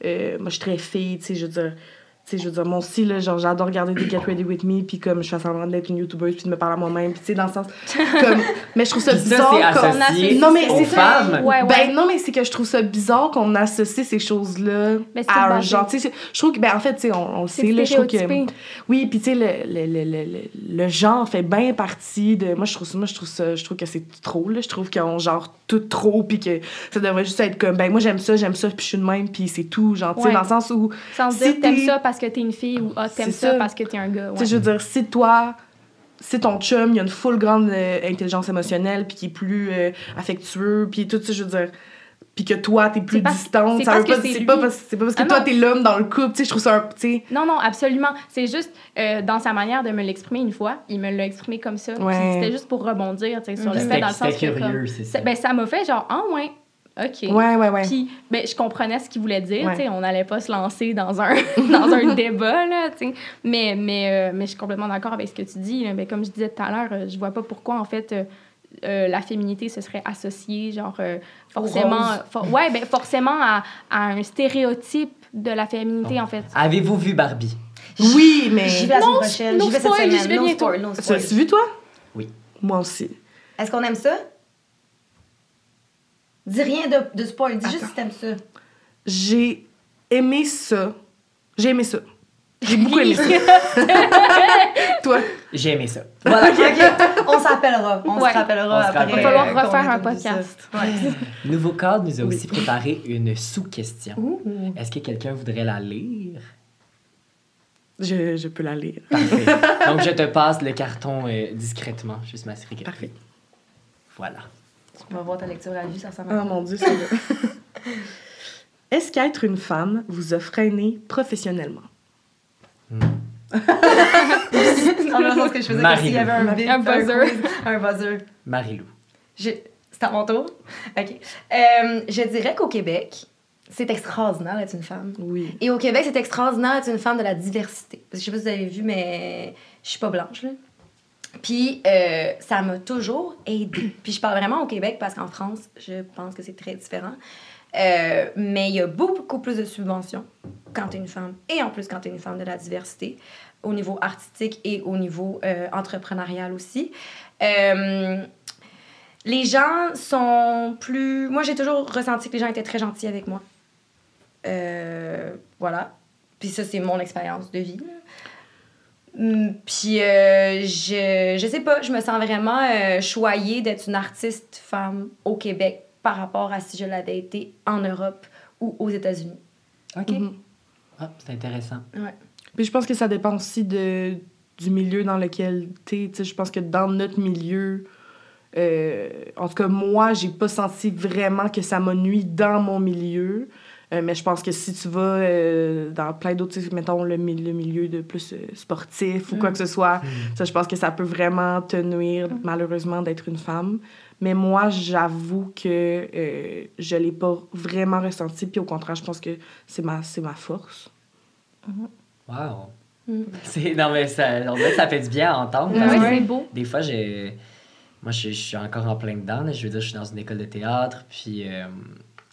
euh, moi, je suis très fille, tu sais, je veux dire... Tu sais, je veux dire, moi aussi, là, genre, j'adore regarder des Get Ready With Me, puis comme je fais semblant d'être une YouTubeuse, puis de me parler à moi-même, puis tu sais, dans le sens... Comme... Mais je trouve ça bizarre qu'on... associé Non, mais aux c'est ça. femmes. Ouais, ouais. Ben non, mais c'est que je trouve ça bizarre qu'on associe ces choses-là Mais c'est à un genre. Tu sais, je trouve que, ben en fait, tu sais, on, on le sait, là, je trouve que. Oui, puis tu sais, le, le, le, le, le- le genre fait bien partie de. Moi, je trouve ça, moi, je trouve ça, je trouve que c'est trop, là. Je trouve qu'on genre tout trop, puis que ça devrait juste être comme, ben moi, j'aime ça, j'aime ça, puis je suis de même, puis c'est tout. Genre, tu sais, Ouais. dans le sens où. Sans Si dire t'aimes ça parce que t'es une fille ou ah, t'aimes C'est ça, ça. parce que t'es un gars. Tu sais, Ouais. je veux dire, si toi, si ton chum, il a une full grande euh, intelligence émotionnelle, puis qui est plus euh, affectueux, puis tout ça, je veux dire, puis que toi, t'es plus distante, c'est ça veut pas, c'est pas parce, c'est pas parce que Ah toi, t'es l'homme dans le couple, tu sais, je trouve ça un, tu sais, Non, non, absolument. C'est juste euh, dans sa manière de me l'exprimer une fois, il me l'a exprimé comme ça. Ouais. C'était juste pour rebondir tu sais, sur le C'était fait, dans le sens c'était que. comme- curieux, c'est ça. ça- ben, ça m'a fait genre, ah ouais, OK. ouais, ouais, ouais. Puis, ben, je comprenais ce qu'il voulait dire, Ouais. on n'allait pas se lancer dans un, dans un débat, là. Mais, mais, euh, mais je suis complètement d'accord avec ce que tu dis. là. Ben, comme je disais tout à l'heure, euh, je vois pas pourquoi, en fait, euh, euh, la féminité se serait associée, genre, euh, forcément... for- ouais, ben, forcément à, à un stéréotype de la féminité, en fait. Avez-vous vu Barbie? Oui, mais. J'y vais la semaine Non, prochaine. J'y vais cette semaine. j'y vais bientôt. Tu l'as vu, toi? Oui. Moi aussi. Est-ce qu'on aime ça? Dis rien de, de spoil. Dis juste si t'aimes ça. J'ai aimé ça. J'ai aimé ça. J'ai beaucoup aimé ça. toi? J'ai aimé ça. Voilà, ok. On s'appellera. On Ouais. se rappellera On se après. rappelle. Il va falloir euh, refaire un podcast. Ouais. Nouveau cadre nous a aussi préparé une sous-question. Est-ce que quelqu'un voudrait la lire? Je, je peux la lire. Parfait. Donc, je te passe le carton euh, discrètement, juste m'assurer que... Parfait. Voilà. Tu vas voir ta lecture à vue, ça ressemble Oh à mon Dieu, c'est là. Est-ce qu'être une femme vous a freiné professionnellement? Dans le sens que je faisais Marie-Lou. s'il y avait un bip, Un buzzer. un buzzer. Marie-Lou. C'est à mon tour? OK. Euh, je dirais qu'au Québec, c'est extraordinaire d'être une femme. Oui. Et au Québec, c'est extraordinaire d'être une femme de la diversité. Parce que je sais pas si vous avez vu, mais je suis pas blanche, là. Puis euh, ça m'a toujours aidée. Puis je parle vraiment au Québec parce qu'en France, je pense que c'est très différent. Euh, mais il y a beaucoup plus de subventions quand tu es une femme et en plus quand tu es une femme de la diversité au niveau artistique et au niveau euh, entrepreneurial aussi. Les gens sont plus... Moi, j'ai toujours ressenti que les gens étaient très gentils avec moi. Voilà. Puis ça, c'est mon expérience de vie. Hum, Puis euh, je, je sais pas, je me sens vraiment euh, choyée d'être une artiste femme au Québec par rapport à si je l'avais été en Europe ou aux États-Unis. OK. Mhm. Ah, c'est intéressant. Puis je pense que ça dépend aussi de, du milieu dans lequel t'es. Tu sais, je pense que dans notre milieu, euh, en tout cas, moi, j'ai pas senti vraiment que ça m'a nuit dans mon milieu. Euh, mais je pense que si tu vas euh, dans plein d'autres, tu sais, mettons le, le milieu de plus euh, sportif ou quoi que ce soit, ça, je pense que ça peut vraiment te nuire, malheureusement, d'être une femme. Mais moi, j'avoue que euh, je l'ai pas vraiment ressenti. Puis au contraire, je pense que c'est ma, c'est ma force. Wow. Mm. C'est... Non, mais ça, dirait que ça fait du bien à entendre. Ah que c'est beau. Des fois, j'ai... Moi, je, je suis encore en plein dedans. là. Je veux dire, je suis dans une école de théâtre. Puis, euh,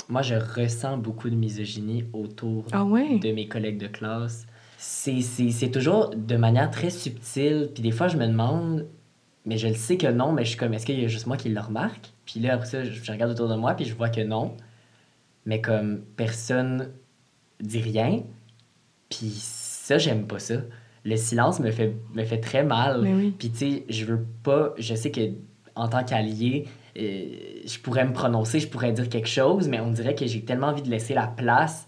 moi, je ressens beaucoup de misogynie autour Ah ouais? de mes collègues de classe. C'est, c'est, c'est toujours de manière très subtile. Puis des fois, je me demande mais je le sais que non, mais je suis comme, est-ce qu'il y a juste moi qui le remarque? Puis là, après ça, je, regarde autour de moi, puis je vois que non. Mais comme personne dit rien, puis ça, j'aime pas ça. Le silence me fait, me fait très mal. Oui. Puis tu sais, je veux pas, je sais que en tant qu'allié, euh, je pourrais me prononcer, je pourrais dire quelque chose, mais on dirait que j'ai tellement envie de laisser la place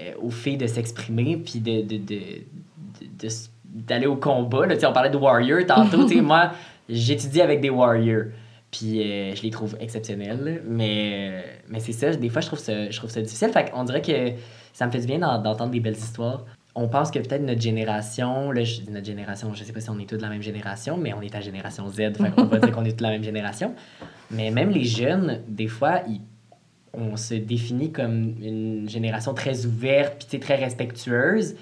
euh, aux filles de s'exprimer, puis de, de, de, d'aller au combat. Là, on parlait de warrior tantôt. moi, j'étudie avec des warriors. Puis euh, je les trouve exceptionnels. Mais, mais c'est ça, des fois, je trouve ça, je trouve ça difficile. Fait qu'on dirait que ça me fait du bien d'en- d'entendre des belles histoires. On pense que peut-être notre génération, là, je dis notre génération, je sais pas si on est tous de la même génération, mais on est à génération Z, qu'on va dire qu'on est tous de la même génération. Mais même les jeunes, des fois, ils- on se définit comme une génération très ouverte, puis très respectueuse.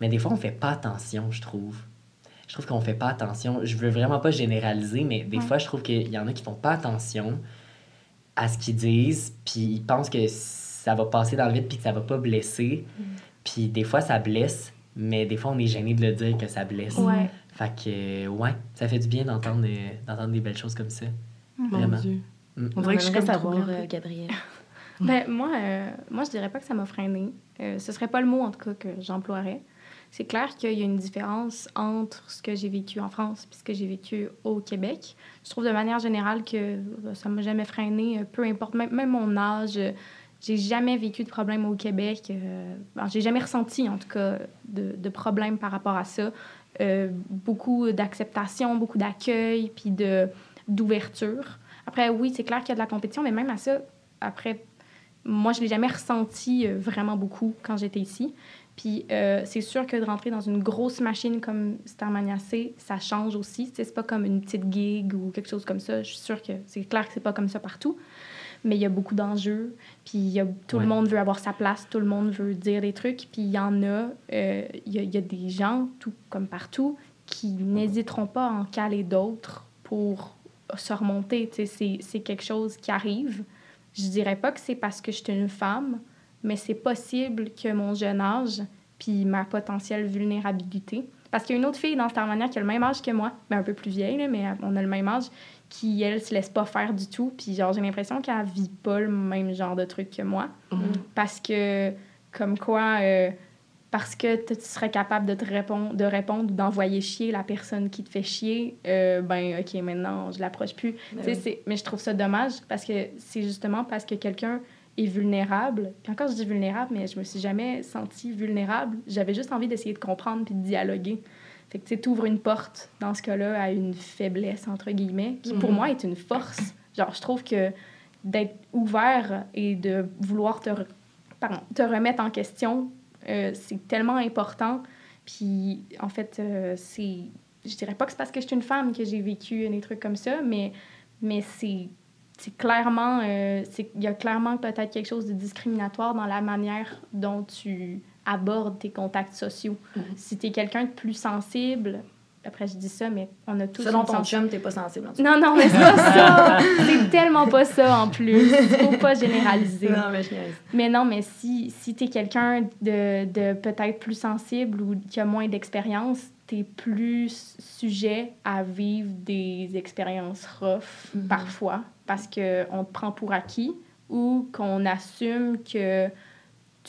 Mais des fois, on fait pas attention, je trouve. Je trouve qu'on fait pas attention. Je veux vraiment pas généraliser, mais des Ouais. fois, je trouve qu'il y en a qui font pas attention à ce qu'ils disent, puis ils pensent que ça va passer dans le vide, puis que ça va pas blesser. Puis des fois, ça blesse, mais des fois, on est gêné de le dire que ça blesse. Ouais. Fait que, euh, ouais, ça fait du bien d'entendre euh, d'entendre des belles choses comme ça. Mon Vraiment. Dieu. Mm. On dirait que je suis comme savoir, euh, Gabrielle. Ben, moi, euh, moi, je dirais pas que ça m'a freiné. Euh, ce serait pas le mot, en tout cas, que j'emploierais. C'est clair qu'il y a une différence entre ce que j'ai vécu en France et ce que j'ai vécu au Québec. Je trouve de manière générale que ça m'a jamais freiné, euh, peu importe, même, même mon âge. J'ai jamais vécu de problème au Québec. Euh, j'ai jamais ressenti, en tout cas, de, de problème par rapport à ça. Euh, beaucoup d'acceptation, beaucoup d'accueil, puis de, d'ouverture. Après, oui, c'est clair qu'il y a de la compétition, mais même à ça, après, moi, je l'ai jamais ressenti euh, vraiment beaucoup quand j'étais ici. Puis euh, c'est sûr que de rentrer dans une grosse machine comme Starmania C, ça change aussi. C'est pas comme une petite gig ou quelque chose comme ça. Je suis sûre que c'est clair que c'est pas comme ça partout. Mais il y a beaucoup d'enjeux. Puis y a, tout Ouais. le monde veut avoir sa place, tout le monde veut dire des trucs. Puis il y en a, euh, il y a, il y a des gens, tout comme partout, qui n'hésiteront pas à en caler d'autres pour se remonter. C'est c'est quelque chose qui arrive. Je dirais pas que c'est parce que je suis une femme, mais c'est possible que mon jeune âge puis ma potentielle vulnérabilité. Parce qu'il y a une autre fille dans Starmania qui a le même âge que moi, mais un peu plus vieille, là, mais on a le même âge, qui, elle, se laisse pas faire du tout. Puis genre, j'ai l'impression qu'elle vit pas le même genre de truc que moi. Parce que, comme quoi, euh, parce que tu serais capable de te répondre, de répondre ou d'envoyer chier la personne qui te fait chier, euh, ben, OK, maintenant, je l'approche plus. Sais, c'est- Mais je trouve ça dommage parce que c'est justement parce que quelqu'un est vulnérable. Puis encore, je dis vulnérable, mais je me suis jamais sentie vulnérable. J'avais juste envie d'essayer de comprendre puis de dialoguer. Fait que tu sais, t'ouvres une porte, dans ce cas-là, à une faiblesse, entre guillemets, qui pour Mhm. moi est une force. Genre, je trouve que d'être ouvert et de vouloir te, re- pardon, te remettre en question, euh, c'est tellement important. Puis, en fait, euh, c'est... Je dirais pas que c'est parce que je suis une femme que j'ai vécu des trucs comme ça, mais, mais c'est c'est clairement, euh, il y a clairement peut-être quelque chose de discriminatoire dans la manière dont tu abordes tes contacts sociaux. Si tu es quelqu'un de plus sensible, après je dis ça, mais on a tous Selon ton chum, t'es pas sensible. en tout Non, non, mais c'est pas ça! c'est tellement pas ça en plus. Faut pas généraliser. Non, mais je. Mais non, mais si, si tu es quelqu'un de, de peut-être plus sensible ou qui a moins d'expérience, tu es plus sujet à vivre des expériences rough Mhm. parfois parce qu'on te prend pour acquis ou qu'on assume que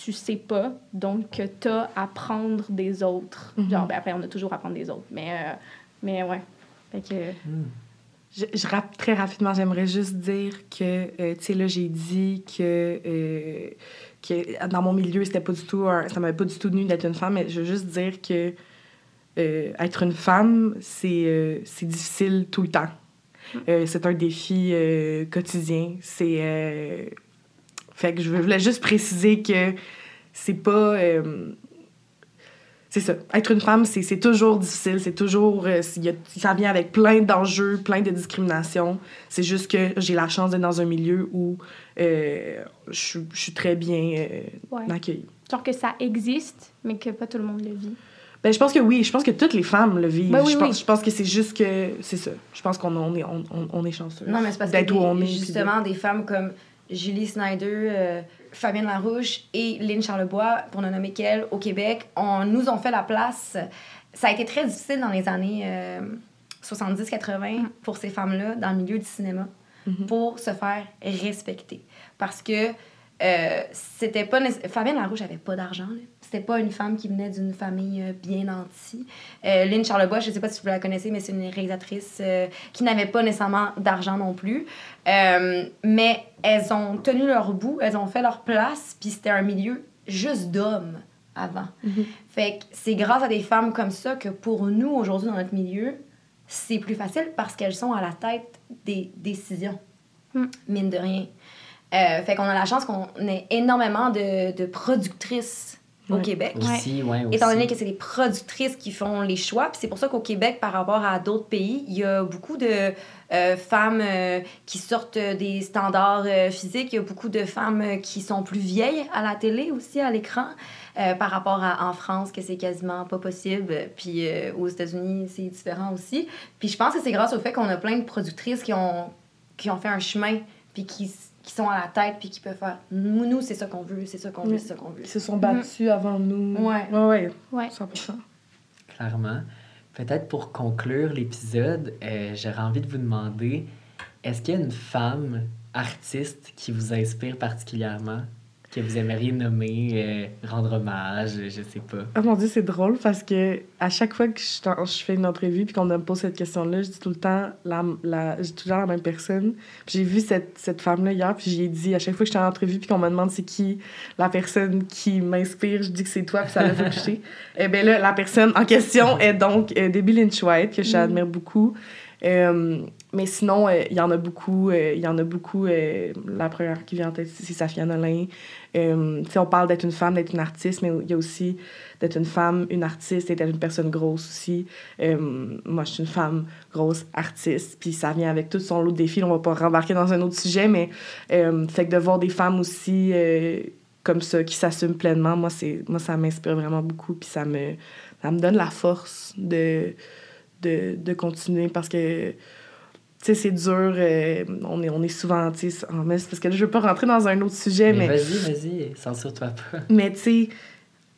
tu sais pas, donc que tu as à prendre des autres. Mhm. Genre, ben après, on a toujours à prendre des autres. Mais, euh, mais ouais. Fait que. Je, je rappe très rapidement, j'aimerais juste dire que, euh, tu sais, là, j'ai dit que, euh, que dans mon milieu, c'était pas du tout un- ça m'avait pas du tout tenu d'être une femme, mais je veux juste dire que euh, être une femme, c'est difficile tout le temps. Euh, c'est un défi quotidien. C'est. Fait que je voulais juste préciser que c'est pas. euh, c'est ça. Être une femme, c'est c'est toujours difficile. C'est toujours. euh, il y a- ça vient avec plein d'enjeux, plein de discriminations. C'est juste que j'ai la chance d'être dans un milieu où euh, je suis- très bien euh, Ouais. accueillie. Genre que ça existe, mais que pas tout le monde le vit. Ben, je pense que oui. Je pense que toutes les femmes le vivent. Ben oui, je, oui. pense, je pense que c'est juste que. C'est ça. Je pense qu'on on est, on, on- on est chanceux. Non, mais c'est parce que D'être où des- on est, de- justement, des femmes comme Julie Snyder, euh, Fabienne Larouche et Lynn Charlebois, pour ne nommer qu'elles, au Québec, on, nous ont fait la place. Ça a été très difficile dans les années euh, 70-80 pour ces femmes-là dans le milieu du cinéma Mhm. pour se faire respecter. Parce que euh, c'était pas Fabienne Larouche avait pas d'argent. C'était pas une femme qui venait d'une famille euh, bien nantie. Euh, Lynn Charlebois, je sais pas si vous la connaissez, mais c'est une réalisatrice euh, qui n'avait pas nécessairement d'argent non plus. Euh, mais elles ont tenu leur bout, elles ont fait leur place, puis c'était un milieu juste d'hommes avant. Mhm. Fait que c'est grâce à des femmes comme ça que pour nous, aujourd'hui, dans notre milieu, c'est plus facile parce qu'elles sont à la tête des décisions, Mm. mine de rien. Euh, fait qu'on a la chance qu'on ait énormément de, de productrices au Ouais. Québec. Aussi, ouais, aussi. Étant donné que c'est les productrices qui font les choix, puis c'est pour ça qu'au Québec, par rapport à d'autres pays, il y a beaucoup de euh, femmes euh, qui sortent des standards euh, physiques, il y a beaucoup de femmes euh, qui sont plus vieilles à la télé aussi, à l'écran, euh, par rapport à en France, que c'est quasiment pas possible, puis euh, aux États-Unis, c'est différent aussi. Puis je pense que c'est grâce au fait qu'on a plein de productrices qui ont, qui ont fait un chemin, puis qui, qui sont à la tête, puis qui peuvent faire nous, nous c'est ça qu'on veut, c'est ça qu'on veut, Oui. c'est ça qu'on veut. Ils se sont battus avant nous. Ouais. Ouais, ouais. Ouais. 100%. Clairement. Peut-être pour conclure l'épisode, euh, j'aurais envie de vous demander est-ce qu'il y a une femme artiste qui vous inspire particulièrement, que vous aimeriez nommer, euh, rendre hommage, je sais pas. Oh mon dieu, c'est drôle parce que à chaque fois que je, fais une entrevue puis qu'on me pose cette question-là, je dis tout le temps la, la, je dis toujours la même personne. J'ai vu cette, cette femme-là hier puis j'ai dit à chaque fois que je suis en entrevue puis qu'on me demande c'est qui la personne qui m'inspire, je dis que c'est toi puis ça l'a toucher. Et bien là, la personne en question est donc euh, Debbie Lynch White que j'admire beaucoup. Euh, mais sinon, euh, il y en a beaucoup. euh, Il y en a beaucoup. la première qui vient en tête, c'est Safia Nolin. On parle d'être une femme, d'être une artiste, mais il y a aussi d'être une femme, une artiste et d'être une personne grosse aussi. Moi, je suis une femme grosse artiste, puis ça vient avec tout son lot de défis. On va pas rembarquer dans un autre sujet, mais fait que de voir des femmes aussi comme ça, qui s'assument pleinement, moi, moi ça m'inspire vraiment beaucoup, puis ça me, ça me donne la force de, de, de continuer parce que tu sais, c'est dur. euh, on, est, on est souvent, tu sais, en- parce que là, je veux pas rentrer dans un autre sujet, Mais, mais vas-y, vas-y, censure-toi pas. mais tu sais,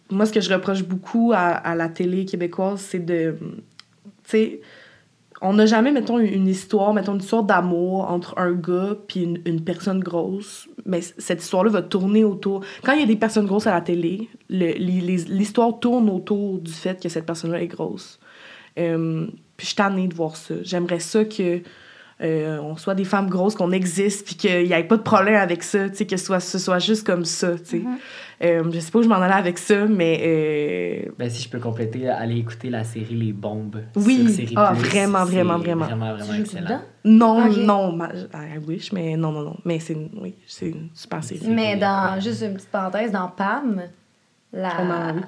moi, ce que je reproche beaucoup à, à la télé québécoise, c'est de. Tu sais, on n'a jamais, mettons, une histoire, mettons, une histoire d'amour entre un gars puis une, une personne grosse. Mais cette histoire-là va tourner autour. Quand il y a des personnes grosses à la télé, le- l'histoire tourne autour du fait que cette personne-là est grosse. Euh, puis je suis tannée de voir ça. J'aimerais ça que. euh, on soit des femmes grosses, qu'on existe, puis qu'il n'y ait pas de problème avec ça, tu sais, que ce soit, ce soit juste comme ça, tu sais. Mhm. Euh, je sais pas où je m'en allais avec ça, mais euh, Ben, si je peux compléter, allez écouter la série Les Bombes. Oui. sur Série Ah, Plus. vraiment, C'est vraiment, vraiment. Vraiment, vraiment excellent. non, non, ma- I wish, mais non, non, non. Mais c'est une, oui, c'est une super série. Mais dans, juste une petite parenthèse, dans Pam, la... Oui.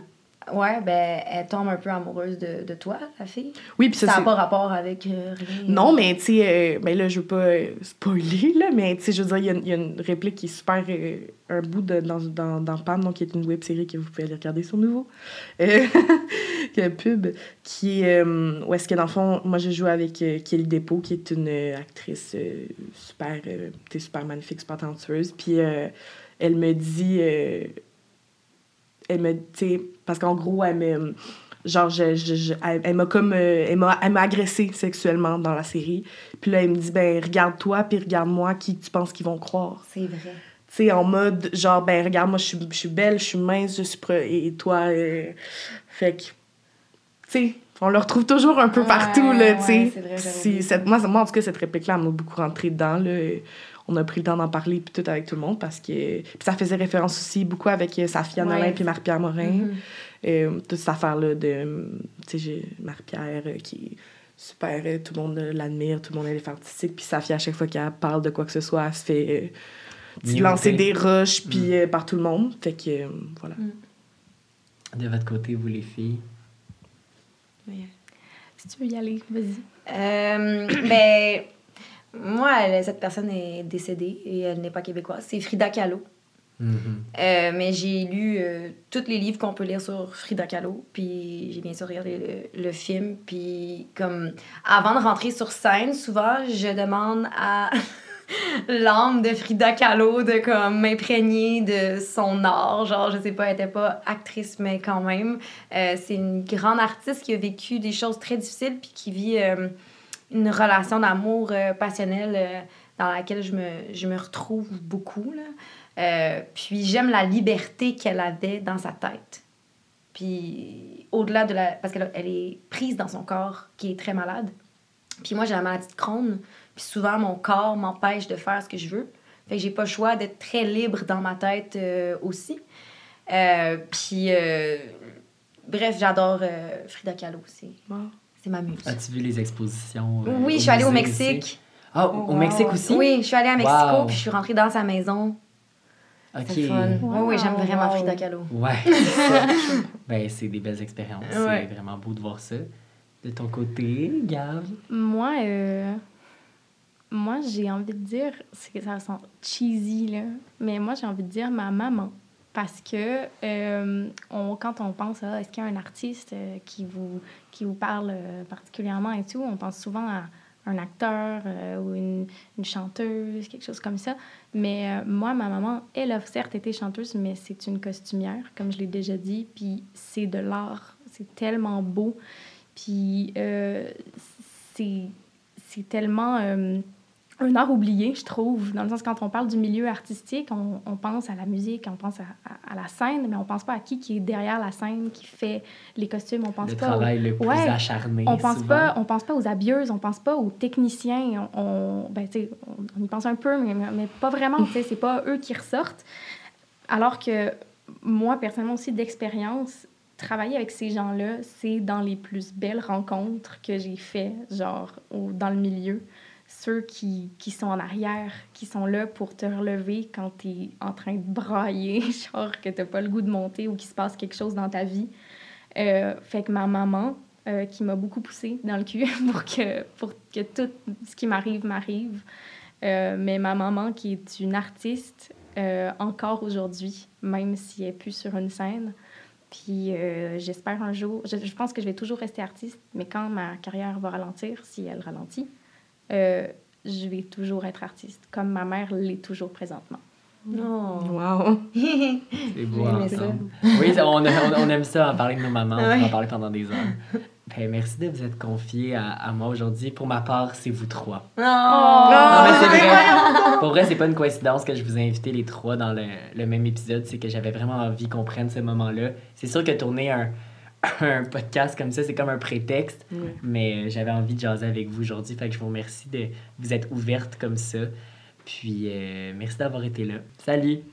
Ouais, ben, elle tombe un peu amoureuse de, de toi, la fille. Oui, puis Ça ça, n'a pas rapport avec euh, rien. Non, mais tu sais, euh, ben là, je veux pas euh, spoiler, là, mais tu sais, je veux dire, il y a y, a une réplique qui est super, euh, un bout de, dans, dans, dans Pam, donc qui est une web série que vous pouvez aller regarder sur Nouveau, qui est un pub, qui est, où est-ce que dans le fond, moi j'ai joué avec Kelly Depot, qui est une actrice super, super magnifique, super talentueuse, puis elle me dit, elle me, parce qu'en gros, elle me genre je, je- je- elle, m'a comme euh, elle m'a elle m'a agressée sexuellement dans la série. Puis là elle me dit ben regarde-toi puis regarde-moi qui tu penses qu'ils vont croire. C'est vrai. tu sais en mode genre ben regarde moi je suis je suis belle je suis mince je suis pre- et, toi euh, fait que tu sais on le retrouve toujours un peu Ouais, partout là tu sais. ouais, moi, moi en tout cas cette réplique là elle m'a beaucoup rentré dedans là on a pris le temps d'en parler puis tout avec tout le monde parce que puis ça faisait référence aussi beaucoup avec euh, Safia Ouais. Nolin puis Marie-Pierre Morin Mhm. euh, toute cette affaire-là de, euh, tu sais, j'ai Marie-Pierre euh, qui est super, tout le monde l'admire, tout le monde elle est artistique, puis Safia, à chaque fois qu'elle parle de quoi que ce soit, elle se fait euh, lancer des roches puis euh, par tout le monde. Fait que, euh, voilà. De votre côté, vous les filles? Si tu veux y aller, vas-y. Euh, ben, moi, elle- cette personne est décédée et elle n'est pas québécoise. C'est Frida Kahlo. Mhm. Euh, mais j'ai lu euh, tous les livres qu'on peut lire sur Frida Kahlo, puis j'ai bien sûr regardé le, le film, puis comme avant de rentrer sur scène, souvent je demande à l'âme de Frida Kahlo de comme m'imprégner de son art, genre je sais pas, elle était pas actrice mais quand même, Euh, c'est une grande artiste qui a vécu des choses très difficiles puis qui vit une relation d'amour euh, passionnel euh, dans laquelle je me, je me retrouve beaucoup. Là. Euh, puis j'aime la liberté qu'elle avait dans sa tête. Puis au-delà de la... Parce qu'elle elle est prise dans son corps qui est très malade. Puis moi, j'ai la maladie de Crohn. Puis souvent, mon corps m'empêche de faire ce que je veux. Fait que j'ai pas le choix d'être très libre dans ma tête aussi. Puis, bref, j'adore Frida Kahlo. C'est, c'est ma muse. As-tu vu les expositions? euh, oui, au je suis allée au? Mexique. Ah, au au Mexique aussi? Oui, je suis allée à Mexico, Wow. puis je suis rentrée dans sa maison. Ok. C'est fun. Oui, oui, j'aime vraiment Wow. Frida Kahlo. Ouais, c'est ça. ben, c'est des belles expériences. Ouais. C'est vraiment beau de voir ça. De ton côté, Gab? Moi, euh, moi j'ai envie de dire, c'est que ça sent cheesy, là, mais moi, j'ai envie de dire ma maman. Parce que euh, on, quand on pense à est-ce qu'il y a un artiste euh, qui, vous, qui vous parle euh, particulièrement et tout, on pense souvent à un acteur euh, ou une, chanteuse, quelque chose comme ça. Mais euh, moi, ma maman, elle a certes été chanteuse, mais c'est une costumière, comme je l'ai déjà dit, puis c'est de l'art. C'est tellement beau. Puis c'est tellement un art oublié, je trouve. Dans le sens, quand on parle du milieu artistique, on, on pense à la musique, on pense à, à- à la scène, mais on pense pas à qui qui est derrière la scène, qui fait les costumes. On pense Le pas au- travail le plus Ouais. acharné. on pense souvent. pas on pense pas aux habilleuses on pense pas aux techniciens on, on- ben, on y pense un peu mais, mais pas vraiment tu sais, c'est pas eux qui ressortent alors que moi personnellement aussi d'expérience travailler avec ces gens-là c'est dans les plus belles rencontres que j'ai fait genre au- dans le milieu ceux qui, qui sont en arrière, qui sont là pour te relever quand tu es en train de brailler, genre que tu pas le goût de monter ou qu'il se passe quelque chose dans ta vie. Euh, fait que ma maman, euh, qui m'a beaucoup poussée dans le cul pour que, pour que tout ce qui m'arrive m'arrive. Euh, mais ma maman, qui est une artiste euh, encore aujourd'hui, même si elle n'est plus sur une scène. Puis j'espère un jour, je, je pense que je vais toujours rester artiste, mais quand ma carrière va ralentir, si elle ralentit, euh, je vais toujours être artiste, comme ma mère l'est toujours présentement. Non. Wow. C'est beau J'aimais ça. Oui, on, a- on- on aime ça, en parler de nos mamans, on peut en parler pendant des heures. Ben, merci de vous être confiés à, à moi aujourd'hui. Pour ma part, c'est vous trois. Non. Non, mais c'est vrai. Pour vrai, c'est pas une coïncidence que je vous ai invités les trois dans le, le même épisode. C'est que j'avais vraiment envie qu'on prenne ce moment-là. C'est sûr que tourner un, un podcast comme ça, c'est comme un prétexte. Mais j'avais envie de jaser avec vous aujourd'hui. Fait que je vous remercie de vous être ouverte comme ça. Puis, euh, merci d'avoir été là. Salut!